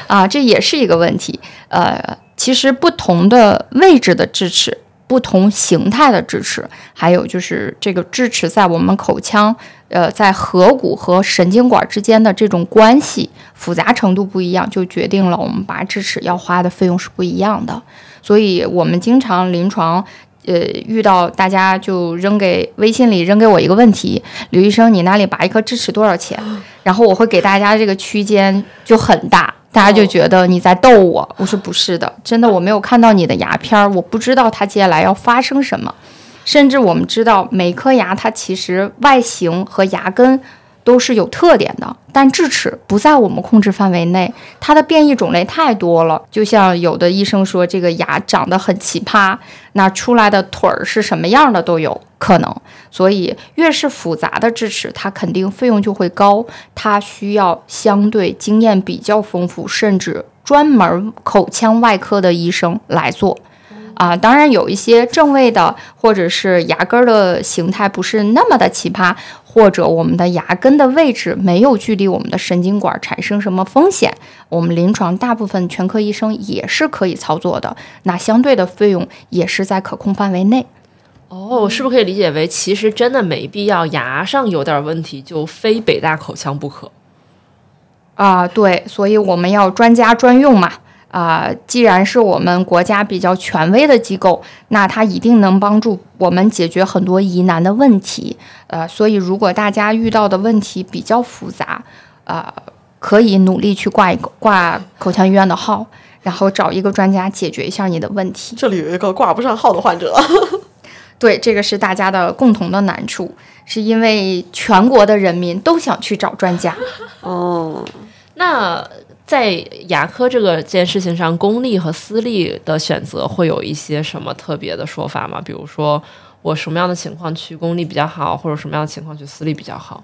啊，这也是一个问题。呃，其实不同的位置的智齿。不同形态的智齿，还有就是这个智齿在我们口腔，呃，在颌骨和神经管之间的这种关系复杂程度不一样，就决定了我们拔智齿要花的费用是不一样的。所以我们经常临床，呃，遇到大家就扔给微信里扔给我一个问题，刘医生，你那里拔一颗智齿多少钱？然后我会给大家这个区间就很大，大家就觉得你在逗我。我说不是的，真的我没有看到你的牙片儿，我不知道它接下来要发生什么。甚至我们知道每颗牙它其实外形和牙根都是有特点的，但智齿不在我们控制范围内，它的变异种类太多了。就像有的医生说，这个牙长得很奇葩，那出来的腿儿是什么样的都有可能。所以越是复杂的智齿，它肯定费用就会高，它需要相对经验比较丰富，甚至专门口腔外科的医生来做。啊，当然有一些正位的，或者是牙根儿的形态不是那么的奇葩，或者我们的牙根的位置没有距离我们的神经管产生什么风险，我们临床大部分全科医生也是可以操作的。那相对的费用也是在可控范围内。哦，我是不是可以理解为，其实真的没必要牙上有点问题就非北大口腔不可？啊，对，所以我们要专家专用嘛。啊、既然是我们国家比较权威的机构，那它一定能帮助我们解决很多疑难的问题。呃，所以如果大家遇到的问题比较复杂，呃，可以努力去挂一个挂口腔医院的号，然后找一个专家解决一下你的问题。这里有一个挂不上号的患者，对，这个是大家的共同的难处，是因为全国的人民都想去找专家。哦，那在牙科这个件事情上，公立和私立的选择会有一些什么特别的说法吗？比如说，我什么样的情况去公立比较好，或者什么样的情况去私立比较好？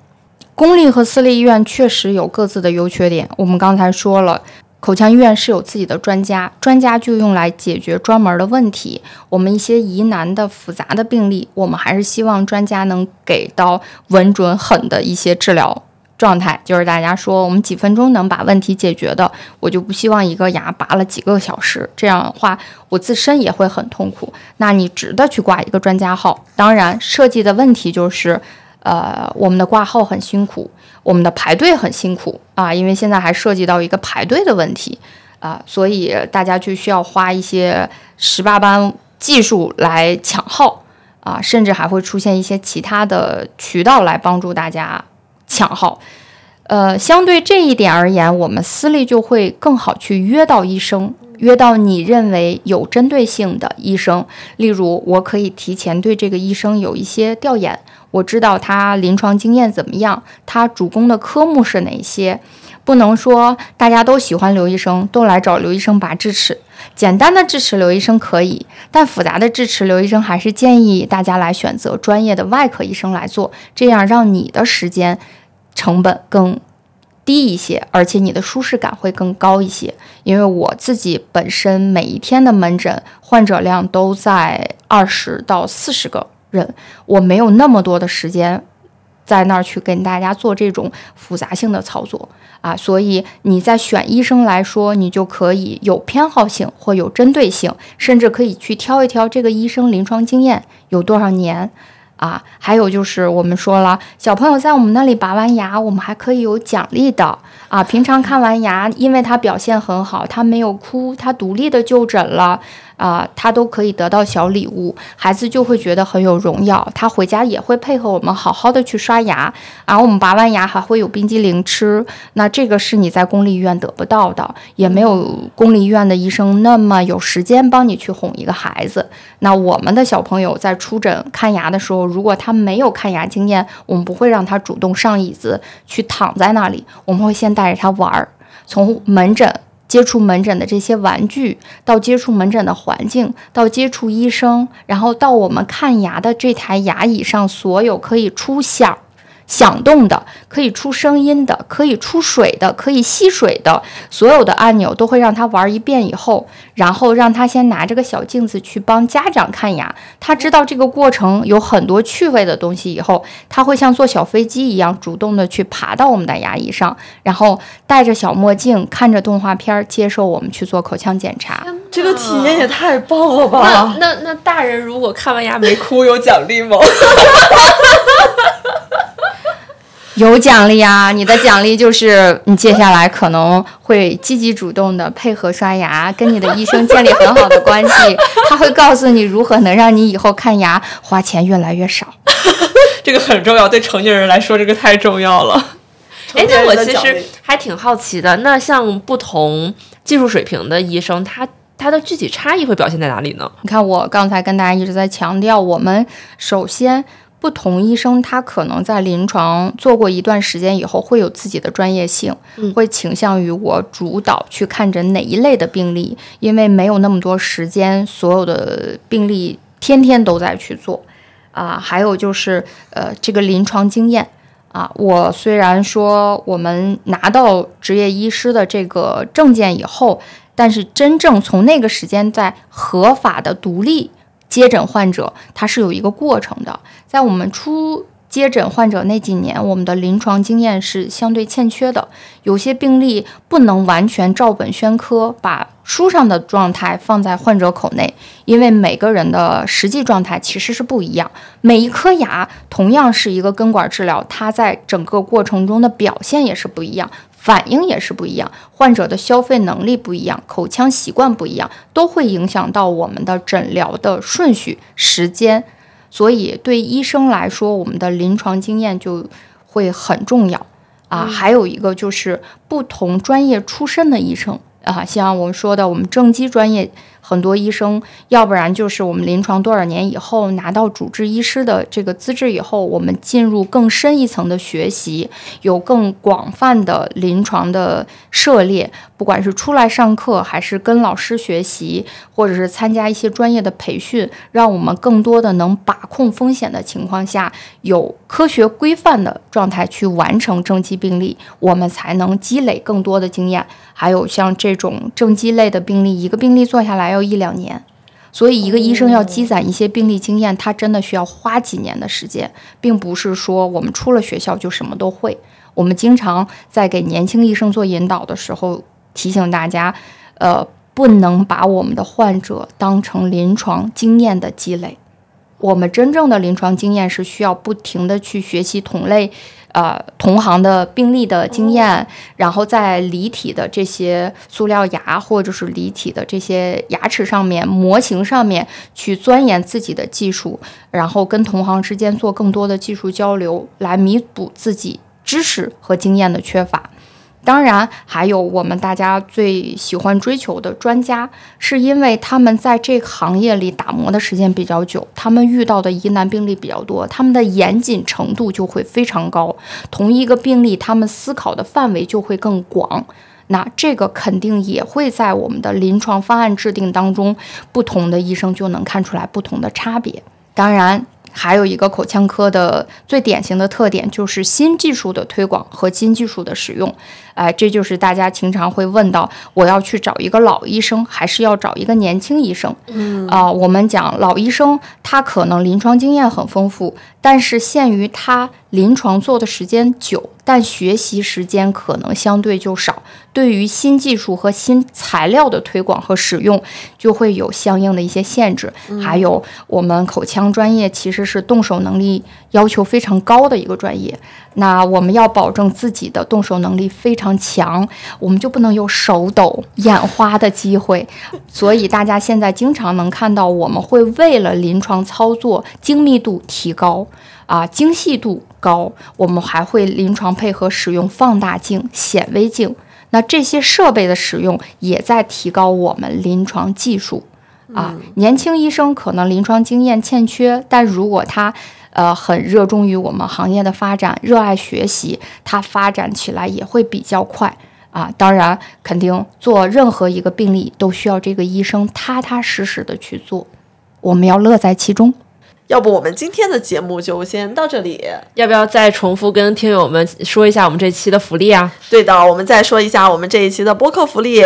公立和私立医院确实有各自的优缺点。我们刚才说了，口腔医院是有自己的专家，专家就用来解决专门的问题。我们一些疑难的、复杂的病例，我们还是希望专家能给到稳准狠的一些治疗。状态就是大家说我们几分钟能把问题解决的，我就不希望一个牙拔了几个小时，这样的话我自身也会很痛苦。那你值得去挂一个专家号。当然，设计的问题就是，呃，我们的挂号很辛苦，我们的排队很辛苦啊，因为现在还涉及到一个排队的问题啊，所以大家就需要花一些十八般技术来抢号啊，甚至还会出现一些其他的渠道来帮助大家抢号。呃，相对这一点而言，我们私立就会更好去约到医生，约到你认为有针对性的医生。例如，我可以提前对这个医生有一些调研，我知道他临床经验怎么样，他主攻的科目是哪些。不能说大家都喜欢刘医生，都来找刘医生拔智齿。简单的智齿刘医生可以，但复杂的智齿刘医生还是建议大家来选择专业的外科医生来做，这样让你的时间成本更低一些，而且你的舒适感会更高一些。因为我自己本身每一天的门诊患者量都在二十到四十个人，我没有那么多的时间在那儿去跟大家做这种复杂性的操作啊。所以你在选医生来说，你就可以有偏好性或有针对性，甚至可以去挑一挑这个医生临床经验有多少年。啊，还有就是我们说了，小朋友在我们那里拔完牙，我们还可以有奖励的啊。平常看完牙，因为他表现很好，他没有哭，他独立的就诊了。啊，他都可以得到小礼物，孩子就会觉得很有荣耀。他回家也会配合我们好好的去刷牙，然后我们拔完牙还会有冰激凌吃。那这个是你在公立医院得不到的，也没有公立医院的医生那么有时间帮你去哄一个孩子。那我们的小朋友在出诊看牙的时候，如果他没有看牙经验，我们不会让他主动上椅子去躺在那里，我们会先带着他玩儿，从门诊。接触门诊的这些玩具，到接触门诊的环境，到接触医生，然后到我们看牙的这台牙椅上，所有可以出响。响动的，可以出声音的，可以出水的，可以吸水的，所有的按钮都会让他玩一遍以后，然后让他先拿着个小镜子去帮家长看牙。他知道这个过程有很多趣味的东西以后，他会像坐小飞机一样主动的去爬到我们的牙椅上，然后戴着小墨镜看着动画片，接受我们去做口腔检查。这个体验也太棒了吧！那那那大人如果看完牙没哭，有奖励吗？有奖励啊！你的奖励就是你接下来可能会积极主动的配合刷牙，跟你的医生建立很好的关系。他会告诉你如何能让你以后看牙花钱越来越少。这个很重要，对成年人来说，这个太重要了。哎，那我其实还挺好奇的。那像不同技术水平的医生，他他的具体差异会表现在哪里呢？你看，我刚才跟大家一直在强调，我们首先。不同医生他可能在临床做过一段时间以后，会有自己的专业性，会倾向于我主导去看诊哪一类的病例，因为没有那么多时间，所有的病例天天都在去做，啊，还有就是呃这个临床经验啊，我虽然说我们拿到执业医师的这个证件以后，但是真正从那个时间在合法的独立。接诊患者，它是有一个过程的。在我们初接诊患者那几年，我们的临床经验是相对欠缺的，有些病例不能完全照本宣科，把书上的状态放在患者口内，因为每个人的实际状态其实是不一样。每一颗牙同样是一个根管治疗，它在整个过程中的表现也是不一样。反应也是不一样，患者的消费能力不一样，口腔习惯不一样，都会影响到我们的诊疗的顺序、时间。所以对医生来说，我们的临床经验就会很重要啊。还有一个就是不同专业出身的医生啊，像我们说的，我们正畸专业。很多医生，要不然就是我们临床多少年以后拿到主治医师的这个资质以后，我们进入更深一层的学习，有更广泛的临床的涉猎，不管是出来上课，还是跟老师学习，或者是参加一些专业的培训，让我们更多的能把控风险的情况下，有科学规范的状态去完成正畸病例，我们才能积累更多的经验。还有像这种正畸类的病例，一个病例做下来要。一两年，所以一个医生要积攒一些病例经验，他真的需要花几年的时间，并不是说我们出了学校就什么都会。我们经常在给年轻医生做引导的时候提醒大家，呃，不能把我们的患者当成临床经验的积累。我们真正的临床经验是需要不停的去学习同类。呃，同行的病例的经验，然后在离体的这些塑料牙或者是离体的这些牙齿上面、模型上面去钻研自己的技术，然后跟同行之间做更多的技术交流，来弥补自己知识和经验的缺乏。当然，还有我们大家最喜欢追求的专家，是因为他们在这个行业里打磨的时间比较久，他们遇到的疑难病例比较多，他们的严谨程度就会非常高。同一个病例，他们思考的范围就会更广。那这个肯定也会在我们的临床方案制定当中，不同的医生就能看出来不同的差别。当然。还有一个口腔科的最典型的特点，就是新技术的推广和新技术的使用。哎，这就是大家经常会问到：我要去找一个老医生，还是要找一个年轻医生？嗯啊，我们讲老医生，他可能临床经验很丰富，但是限于他临床做的时间久，但学习时间可能相对就少，对于新技术和新材料的推广和使用，就会有相应的一些限制。还有，我们口腔专业其实是动手能力要求非常高的一个专业，那我们要保证自己的动手能力非常强，我们就不能有手抖、眼花的机会。所以大家现在经常能看到，我们会为了临床操作精密度提高。啊，精细度高，我们还会临床配合使用放大镜、显微镜。那这些设备的使用也在提高我们临床技术。啊，年轻医生可能临床经验欠缺，但如果他呃很热衷于我们行业的发展，热爱学习，它发展起来也会比较快。啊，当然，肯定做任何一个病例都需要这个医生踏踏实实的去做，我们要乐在其中。要不我们今天的节目就先到这里，要不要再重复跟听友们说一下我们这期的福利啊？对的，我们再说一下我们这一期的播客福利，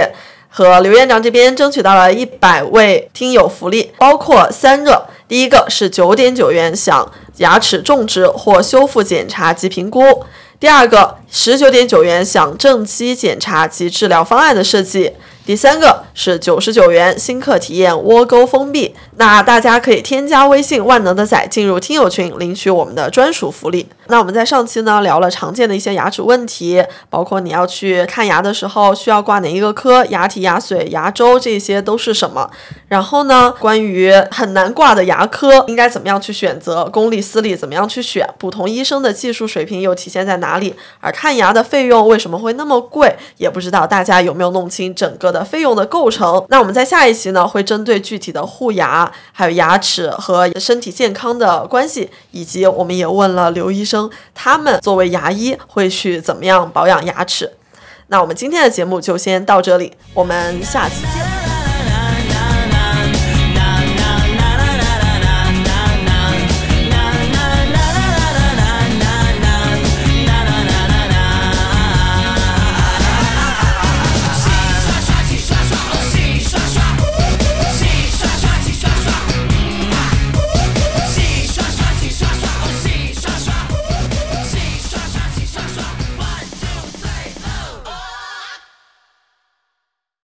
和刘院长这边争取到了一百位听友福利，包括三个，第一个是九点九元享牙齿种植或修复检查及评估，第二个十九点九元享正畸检查及治疗方案的设计。第三个是九十九元新客体验窝沟封闭，那大家可以添加微信万能的仔进入听友群领取我们的专属福利。那我们在上期呢聊了常见的一些牙齿问题，包括你要去看牙的时候需要挂哪一个科，牙体、牙髓、牙周这些都是什么。然后呢，关于很难挂的牙科应该怎么样去选择，公立、私立怎么样去选，不同医生的技术水平又体现在哪里？而看牙的费用为什么会那么贵？也不知道大家有没有弄清整个。的费用的构成，那我们在下一期呢，会针对具体的护牙，还有牙齿和身体健康的关系，以及我们也问了刘医生他们作为牙医会去怎么样保养牙齿。那我们今天的节目就先到这里，我们下期见。